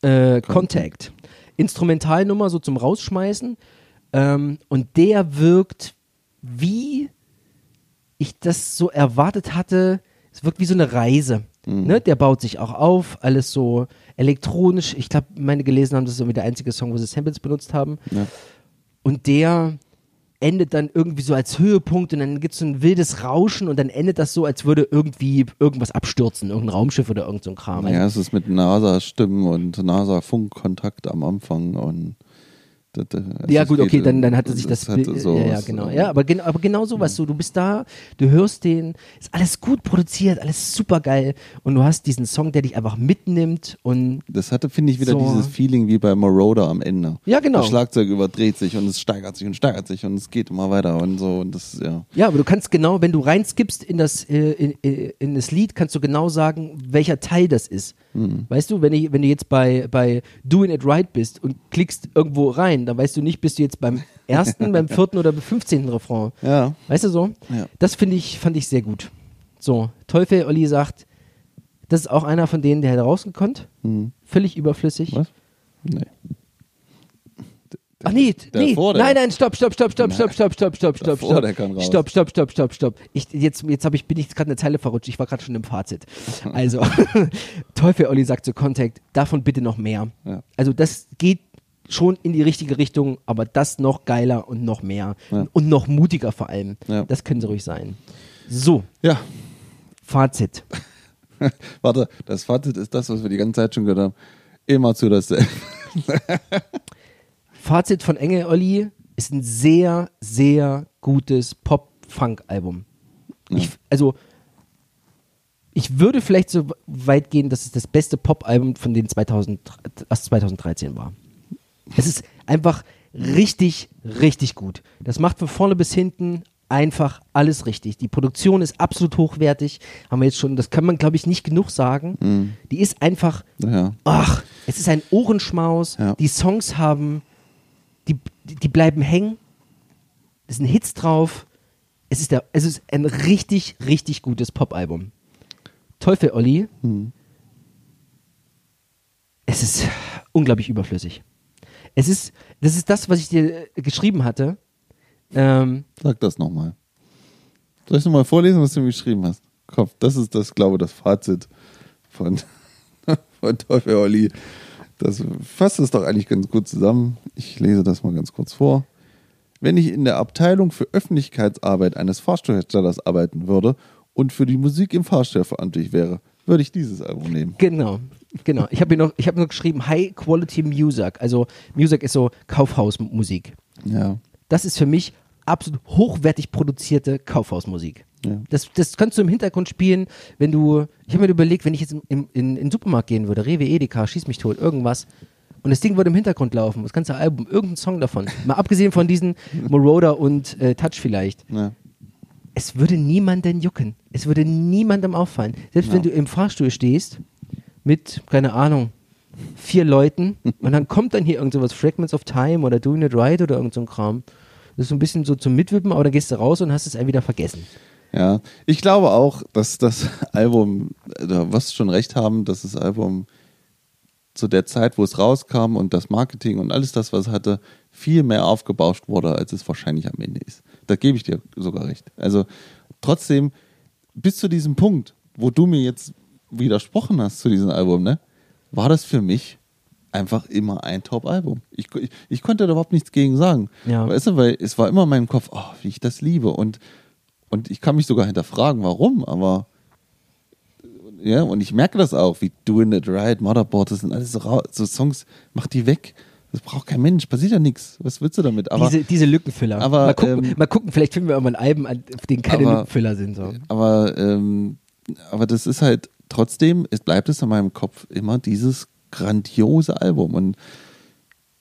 Äh, Contact. Instrumentalnummer so zum Rausschmeißen. Ähm, und der wirkt wie ich das so erwartet hatte. Es wirkt wie so eine Reise. Ne? Der baut sich auch auf, alles so elektronisch. Ich glaube, meine gelesen haben, das ist irgendwie der einzige Song, wo sie Samples benutzt haben. Ja. Und der endet dann irgendwie so als Höhepunkt und dann gibt es so ein wildes Rauschen und dann endet das so, als würde irgendwie irgendwas abstürzen, irgendein Raumschiff oder irgend so ein Kram. Ja, es ist mit NASA-Stimmen und NASA-Funkkontakt am Anfang und das, das, Ja, gut, okay, dann, dann hatte sich das. hatte so ja, ja, genau. äh, Ja, aber, gen, aber genau sowas. So, du bist da, du hörst den, ist alles gut produziert, alles super geil und du hast diesen Song, der dich einfach mitnimmt und Das hatte, finde ich, wieder So. dieses Feeling wie bei Moroder am Ende. Ja, genau. Das Schlagzeug überdreht sich und es steigert sich und steigert sich und es geht immer weiter und so und das, ja. ja, aber du kannst genau, wenn du reinskippst in das, äh, in, in, in das Lied, kannst du genau sagen, welcher Teil das ist. Mhm. Weißt du, wenn, ich, wenn du jetzt bei, bei Doing It Right bist und klickst irgendwo rein, dann weißt du nicht, bist du jetzt beim ersten, beim vierten oder beim fünfzehnten Refrain. Ja. Weißt du so? Ja. Das finde ich, fand ich sehr gut. So, Teufel Olli sagt, das ist auch einer von denen, der hätte rausgekonnt. Hm. Völlig überflüssig. Was? Nee. Ach nee, nee. nein, nein, stopp, stopp, stopp, stopp, stopp, stopp, stopp, stopp, stopp, Davor, stopp. der kann raus. Stopp, stopp, stopp, stopp, stopp. Ich, jetzt jetzt hab ich, bin ich gerade eine Zeile verrutscht. Ich war gerade schon im Fazit. Also, Teufel Olli sagt zu Contact, davon bitte noch mehr. Ja. Also das geht schon in die richtige Richtung, aber das noch geiler und noch mehr. Ja. Und noch mutiger vor allem. Ja. Das können sie ruhig sein. So, Ja, Fazit. [laughs] warte, das Fazit ist das, was wir die ganze Zeit schon gehört haben. Immer zu dasselbe. [laughs] Fazit von Engel Olli ist ein sehr, sehr gutes Pop-Funk-Album. Ich, also, ich würde vielleicht so weit gehen, dass es das beste Pop-Album von den 2000, aus 2013 war. Es ist einfach richtig, richtig gut. Das macht von vorne bis hinten einfach alles richtig. Die Produktion ist absolut hochwertig. Haben wir jetzt schon, das kann man, glaube ich, nicht genug sagen. Die ist einfach Ja. Ach, es ist ein Ohrenschmaus. Ja. Die Songs haben, die, die bleiben hängen. Es sind Hits drauf. Es ist, der, es ist ein richtig, richtig gutes Pop-Album. Teufel Olli. Es ist unglaublich überflüssig. Es ist, das ist das, was ich dir äh, geschrieben hatte. Ähm, Sag das nochmal. Soll ich nochmal vorlesen, was du mir geschrieben hast? Kopf, das ist das, glaube ich, das Fazit von, [laughs] von Teufel Olli. Das fasst es doch eigentlich ganz gut zusammen. Ich lese das mal ganz kurz vor. Wenn ich in der Abteilung für Öffentlichkeitsarbeit eines Fahrstuhlherstellers arbeiten würde und für die Musik im Fahrstuhl verantwortlich wäre, würde ich dieses Album nehmen. Genau, genau. Ich habe noch, ich habe noch geschrieben High Quality Music. Also Music ist so Kaufhausmusik. Ja. Das ist für mich absolut hochwertig produzierte Kaufhausmusik. Ja. Das, das kannst du im Hintergrund spielen, wenn du, ich habe mir überlegt, wenn ich jetzt im, im, in, in den Supermarkt gehen würde, Rewe, Edeka, schieß mich tot, irgendwas, und das Ding würde im Hintergrund laufen, das ganze Album, irgendein Song davon, mal abgesehen von diesen [laughs] Moroder und äh, Touch vielleicht, ja. es würde niemanden jucken. Es würde niemandem auffallen. Selbst Ja. wenn du im Fahrstuhl stehst mit, keine Ahnung, vier Leuten und dann kommt dann hier irgend sowas, Fragments of Time oder Doing It Right oder irgend so ein Kram. Das ist so ein bisschen so zum Mitwippen, aber dann gehst du raus und hast es wieder vergessen. Ja, ich glaube auch, dass das Album, du wirst schon recht haben, dass das Album zu der Zeit, wo es rauskam und das Marketing und alles das, was es hatte, viel mehr aufgebauscht wurde, als es wahrscheinlich am Ende ist. Da gebe ich dir sogar recht. Also trotzdem, bis zu diesem Punkt, wo du mir jetzt widersprochen hast zu diesem Album, ne, war das für mich einfach immer ein Top-Album. Ich, ich, ich konnte da überhaupt nichts gegen sagen. Ja. Weißt du, weil es war immer in meinem Kopf, oh, wie ich das liebe. Und, und ich kann mich sogar hinterfragen, warum, aber ja, und ich merke das auch, wie Doing It Right, Motherboard, das sind alles so, so Songs, mach die weg. Das braucht kein Mensch, passiert ja nichts. Was willst du damit? Aber, diese, diese Lückenfüller. aber, mal, gucken, ähm, mal gucken, vielleicht finden wir irgendwann Alben, an denen keine aber- Lückenfüller sind. So. aber, ähm, aber das ist halt trotzdem, es bleibt es in meinem Kopf immer dieses grandiose Album. Und,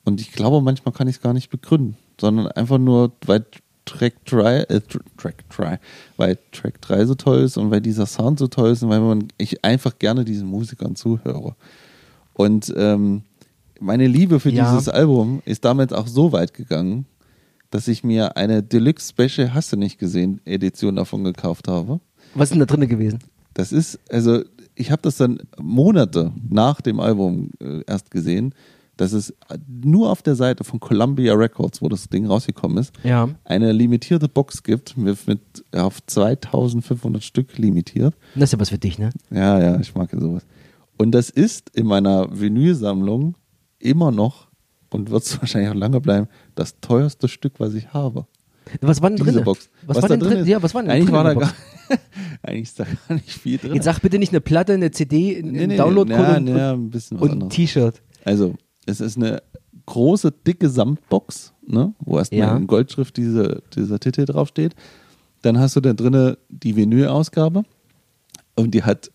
und ich glaube, manchmal kann ich es gar nicht begründen, sondern einfach nur, weil Track 3, äh, Tr- Track 3, weil Track 3 so toll ist und weil dieser Sound so toll ist und weil man, ich einfach gerne diesen Musikern zuhöre. Und ähm, meine Liebe für Ja. dieses Album ist damit auch so weit gegangen, dass ich mir eine Deluxe Special Hast du nicht gesehen Edition davon gekauft habe. Was ist denn da drin gewesen? Das ist, also ich habe das dann Monate nach dem Album äh, erst gesehen, dass es nur auf der Seite von Columbia Records, wo das Ding rausgekommen ist, Ja. eine limitierte Box gibt mit, mit auf 2500 Stück limitiert. Das ist ja was für dich, ne? Ja, ja, ich mag ja sowas. Und das ist in meiner Vinylsammlung immer noch und wird es [laughs] wahrscheinlich auch lange bleiben, das teuerste Stück, was ich habe. Was war denn Diese drin? Box. Was, war denn drin? ist? Ja, was war denn Eigentlich drin war da gar, [laughs] eigentlich ist da gar nicht viel drin. Jetzt sag bitte nicht eine Platte, eine CD, ein Nee, nee, Download-Code und, nee, ein bisschen und ein. T-Shirt. Also, es ist eine große, dicke Samtbox, ne, wo erstmal Ja. in Goldschrift diese, dieser Titel draufsteht. Dann hast du da drinne die Vinyl-Ausgabe und die hat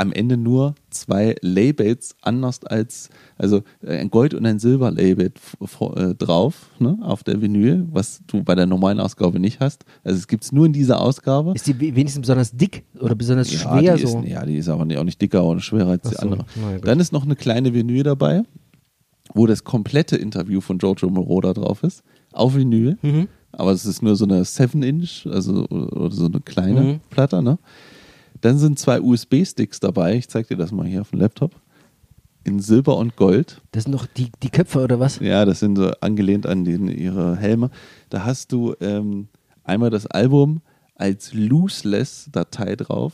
am Ende nur zwei Labels anders als, also ein Gold- und ein Silber-Label äh, drauf, ne, auf der Vinyl, was du bei der normalen Ausgabe nicht hast. Also es gibt es nur in dieser Ausgabe. Ist die we- wenigstens besonders dick oder besonders schwer ja, die so? Ist, ja, die ist aber auch nicht dicker oder schwerer als Ach die so, andere. ja. Dann ist noch eine kleine Vinyl dabei, wo das komplette Interview von Jojo Moroder drauf ist, auf Vinyl. Mhm. Aber es ist nur so eine 7-Inch, also oder so eine kleine Mhm. Platte. Ne? Dann sind zwei USB-Sticks dabei. Ich zeig dir das mal hier auf dem Laptop. In Silber und Gold. Das sind noch die, die Köpfe oder was? Ja, das sind so angelehnt an den, ihre Helme. Da hast du ähm, einmal das Album als Looseless-Datei drauf.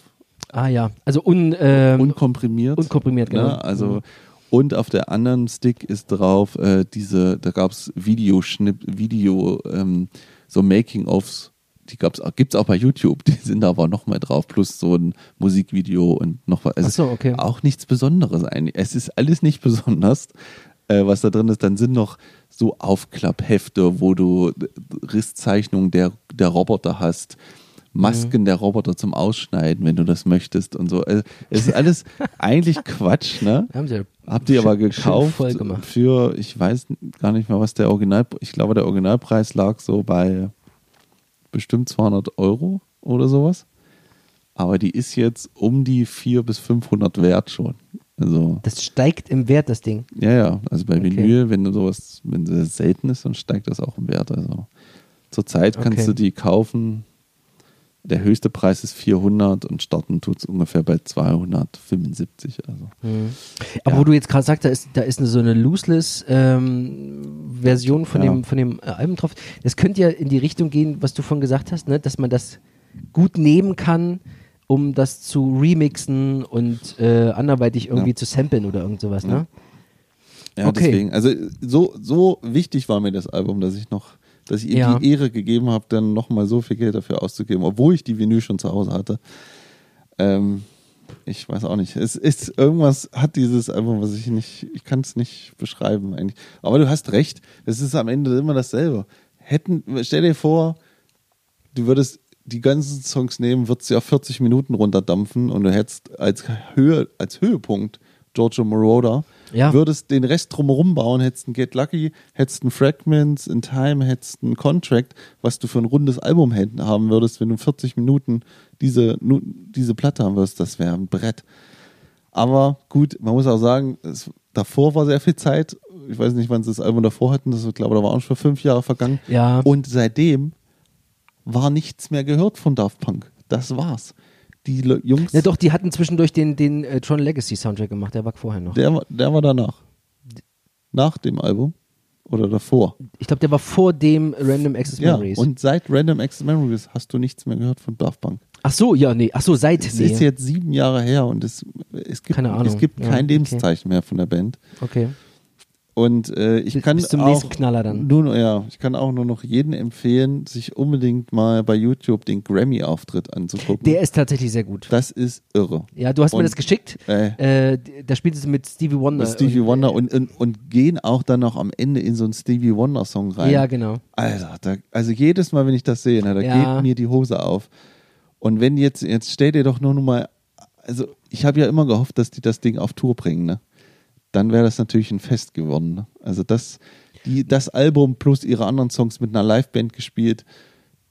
Ah ja, also un, ähm, unkomprimiert. unkomprimiert, genau. Ne? Also, Und auf der anderen Stick ist drauf äh, diese, da gab es Videoschnipp, Video, ähm, so Making-ofs, die gab's, auch- gibt's auch bei YouTube, die sind da aber noch mal drauf, plus so ein Musikvideo und noch was. Es Ach so, ist okay. Auch nichts Besonderes eigentlich. Es ist alles nicht besonders, äh, was da drin ist. Dann sind noch so Aufklapphefte, wo du Risszeichnungen der, der Roboter hast. Masken der Roboter zum Ausschneiden, wenn du das möchtest und so. Also, Es ist alles [laughs] eigentlich Quatsch, ne? Haben sie Habt ihr aber gekauft voll gemacht. für, ich weiß gar nicht mehr, was der Original, ich glaube, der Originalpreis lag so bei bestimmt 200 Euro oder sowas. Aber die ist jetzt um die 400 bis 500 wert schon. Also, Das steigt im Wert, das Ding. ja, ja, also bei Okay. Vinyl, wenn du sowas, wenn es selten ist, dann steigt das auch im Wert. Also, zurzeit kannst Okay. du die kaufen. Der höchste Preis ist 400 und starten tut es ungefähr bei 275. Also. Aber Ja. wo du jetzt gerade sagst, da ist, da ist eine, so eine Looseless-Version von, Ja. dem, von dem äh, Album drauf. Das könnte ja in die Richtung gehen, was du vorhin gesagt hast, ne? dass man das gut nehmen kann, um das zu remixen und äh, anderweitig irgendwie Ja. zu samplen oder irgend sowas. Ne? Ja, Okay. deswegen, also so, so wichtig war mir das Album, dass ich noch, dass ich ihm Ja. die Ehre gegeben habe, dann nochmal so viel Geld dafür auszugeben, obwohl ich die Vinyl schon zu Hause hatte. Ähm, ich weiß auch nicht. Es ist irgendwas hat dieses Album, was ich nicht, ich kann es nicht beschreiben eigentlich. Aber du hast recht, es ist am Ende immer dasselbe. Hätten, stell dir vor, du würdest die ganzen Songs nehmen, würdest sie auf 40 Minuten runterdampfen und du hättest als Höhe, als Höhepunkt Giorgio Moroder, Ja. würdest den Rest drumherum bauen, hättest ein Get Lucky, hättest ein Fragments, in Time, hättest ein Contract, was du für ein rundes Album hätten, haben würdest, wenn du 40 Minuten diese, diese Platte haben würdest, das wäre ein Brett. Aber gut, man muss auch sagen, es, davor war sehr viel Zeit. Ich weiß nicht, wann sie das Album davor hatten. Das, ich glaube, da war auch schon fünf Jahre vergangen. Ja. Und seitdem war nichts mehr gehört von Daft Punk. Das war's. Die Le- Jungs, Ja, doch, die hatten zwischendurch den, den äh, Tron Legacy Soundtrack gemacht, der war vorher noch. der, war- der war danach. Nach dem Album oder davor. Ich glaube, der war vor dem Random Access Ja, Memories. und seit Random Access Memories hast du nichts mehr gehört von Daft Punk. Ach so, ja, nee. Ach so, seit. Es nee. ist jetzt sieben Jahre her und es, es gibt, Keine Ahnung. es gibt Ja, kein okay. Lebenszeichen mehr von der Band. Okay. Und äh, ich Bis- kann bis zum auch nächsten Knaller dann. Nur, ja, ich kann auch nur noch jeden empfehlen, sich unbedingt mal bei YouTube den Grammy-Auftritt anzugucken. Der ist tatsächlich sehr gut. das ist irre. Ja, du hast mir Und, das geschickt. Äh, Äh, da spielt es mit Stevie Wonder. mit Stevie und, Wonder und, und, und gehen auch dann noch am Ende in so einen Stevie Wonder-Song rein. Ja, genau. Alter, da, also jedes Mal, wenn ich das sehe, ne, da Ja. geht mir die Hose auf. Und wenn jetzt, jetzt stell dir doch nur noch mal, also ich habe ja immer gehofft, dass die das Ding auf Tour bringen, ne? Dann wäre das natürlich ein Fest geworden. Ne? Also das, die, das Album plus ihre anderen Songs mit einer Liveband gespielt,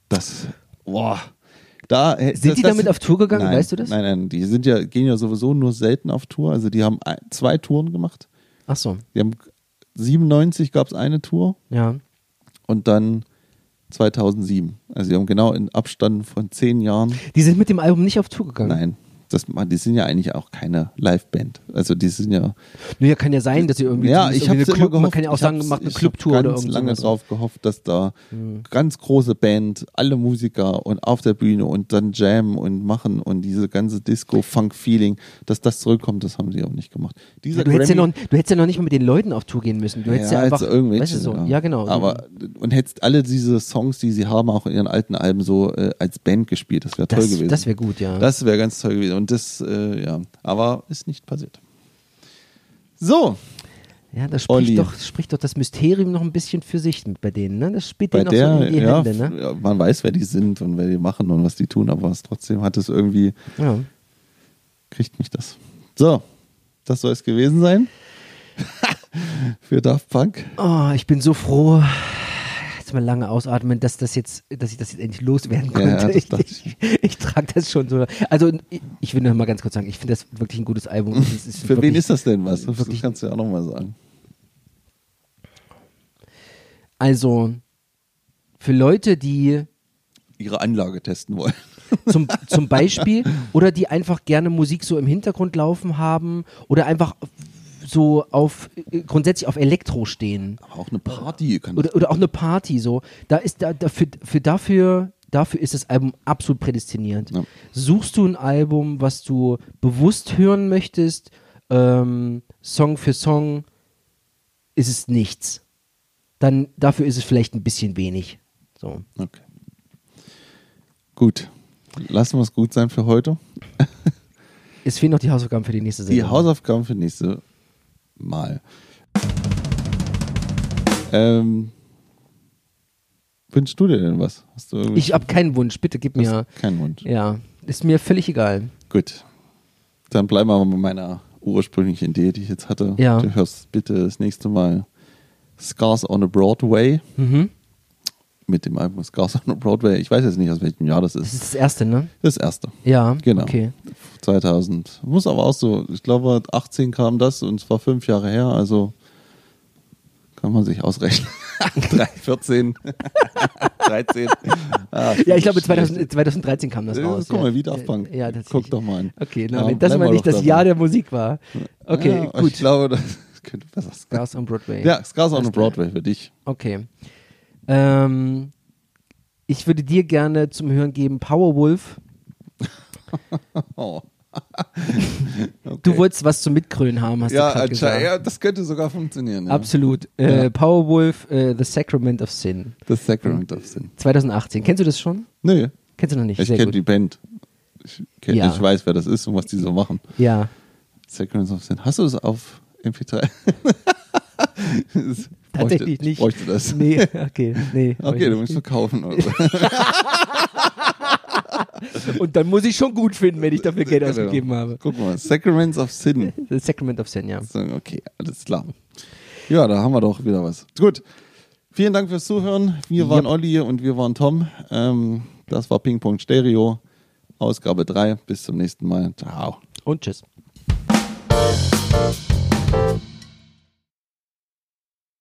das, boah. Da, Sind das, die das, damit auf Tour gegangen? Nein, Weißt du das? Nein, nein, die sind ja, gehen ja sowieso nur selten auf Tour. Also die haben zwei Touren gemacht. Ach so, Die haben 97 gab es eine Tour ja. und dann 2007. Also sie haben genau in Abstand von zehn Jahren. Die sind mit dem Album nicht auf Tour gegangen. Nein, das, die sind ja eigentlich auch keine Liveband. Also die sind ja. Naja, kann ja sein, dass sie irgendwie. ja, ich habe Club, gehofft. Man kann ja auch ich sagen, macht eine ich Clubtour oder ganz irgend lange sowas. drauf gehofft, dass da ganz große Band, alle Musiker und auf der Bühne und dann Jam und machen und diese ganze Disco-Funk-Feeling, dass das zurückkommt, das haben sie auch nicht gemacht. Dieser Ja, du, hättest ja Grammy- noch, du hättest ja noch nicht mal mit den Leuten auf Tour gehen müssen. Du hättest ja, einfach. jetzt irgendwelche, weißt du, so, ja. genau. Aber und hättest alle diese Songs, die sie haben, auch in ihren alten Alben so äh, als Band gespielt. Das wäre toll gewesen. das wäre gut, ja. Das wäre ganz toll gewesen. Und das, äh, ja, aber ist nicht passiert. So, ja, das Olli. spricht doch, spricht doch das Mysterium noch ein bisschen für sich bei denen, ne? Das spielt bei denen auch so der, in die ja, Hände, ne? ja, man weiß, wer die sind und wer die machen und was die tun, aber es trotzdem hat es irgendwie, Ja. kriegt mich das. So, das soll es gewesen sein. [laughs] Für Daft Punk. Oh, ich bin so froh. Jetzt mal lange ausatmen, dass das jetzt, dass ich das jetzt endlich loswerden Ja, konnte. das ich [laughs] ich, ich trage das schon so. Also ich, ich will noch mal ganz kurz sagen, ich finde das wirklich ein gutes Album. [laughs] Für wirklich, wen ist das denn was? Das wirklich- kannst du ja auch nochmal sagen. Also für Leute, die Ihre Anlage testen wollen. [laughs] zum, zum Beispiel oder die einfach gerne Musik so im Hintergrund laufen haben oder einfach so auf äh, grundsätzlich auf Elektro stehen Aber auch eine Party kann oder, oder auch eine Party so. Da ist da, dafür, für dafür dafür ist das Album absolut prädestiniert. Ja. Suchst du ein Album, was du bewusst hören möchtest, ähm, Song für Song ist es nichts. Dann dafür ist es vielleicht ein bisschen wenig. So. Okay. Gut. Lassen wir es gut sein für heute. [laughs] Es fehlen noch die Hausaufgaben für die nächste Die Sendung. Hausaufgaben für nächste Mal. Ähm, wünschst du dir denn was? Hast du irgendwie ich habe keinen Wunsch. Bitte gib mir. keinen Wunsch? Ja, ist mir völlig egal. Gut. Dann bleiben wir bei meiner ursprünglichen Idee, die ich jetzt hatte. Ja. Du hörst bitte das nächste Mal Scars on a Broadway Mhm. Mit dem Album Scars on Broadway. Ich weiß jetzt nicht, aus welchem Jahr das Das ist. ist das erste, ne? Das erste. Ja. Genau. Okay. 2000. Muss aber auch so, ich glaube 18 kam das und es war fünf Jahre her, also kann man sich ausrechnen. 3, 14, 13. Ah, Ja, ich glaube schlecht. 2000, 2013 kam das raus. Guck ja. mal, wie Daft Punk. Ja, Guck doch mal an. Okay, Ja, na, wenn das mal nicht das. Jahr der Musik war. Okay, ja, gut. Ich glaube, das könnte besser sein. Scars on Broadway. Ja, Scars on Broadway für dich. Okay. Ähm, ich würde dir gerne zum Hören geben Powerwolf. Oh. [laughs] Okay. Du wolltest was zum Mitkrönen haben, hast ja, du gerade gesagt. ja, das könnte sogar funktionieren. Ja. Absolut. Äh, Ja. Powerwolf, äh, The Sacrament of Sin. Das Sacrament of Sin. 2018. Kennst du das schon? Nee, Kennst du noch nicht? ich kenne die Band. Ich, kenn, Ja. ich weiß, wer das ist und was die so machen. Ja. Sacrament of Sin. Hast du es auf MP3? [laughs] Tatsächlich nicht. Bräuchte das. Nee, [laughs] okay. Nee, Okay, du musst verkaufen. Oder? so. [laughs] Und dann muss ich schon gut finden, wenn ich dafür Geld Genau. ausgegeben habe. Guck mal, Sacraments of Sin. The Sacrament of Sin, ja. Okay, alles klar. Ja, da haben wir doch wieder was. Gut. Vielen Dank fürs Zuhören. Wir waren Yep. Olli und wir waren Tom. Ähm, das war Ping Pong Stereo, Ausgabe 3. Bis zum nächsten Mal. Ciao. Und tschüss.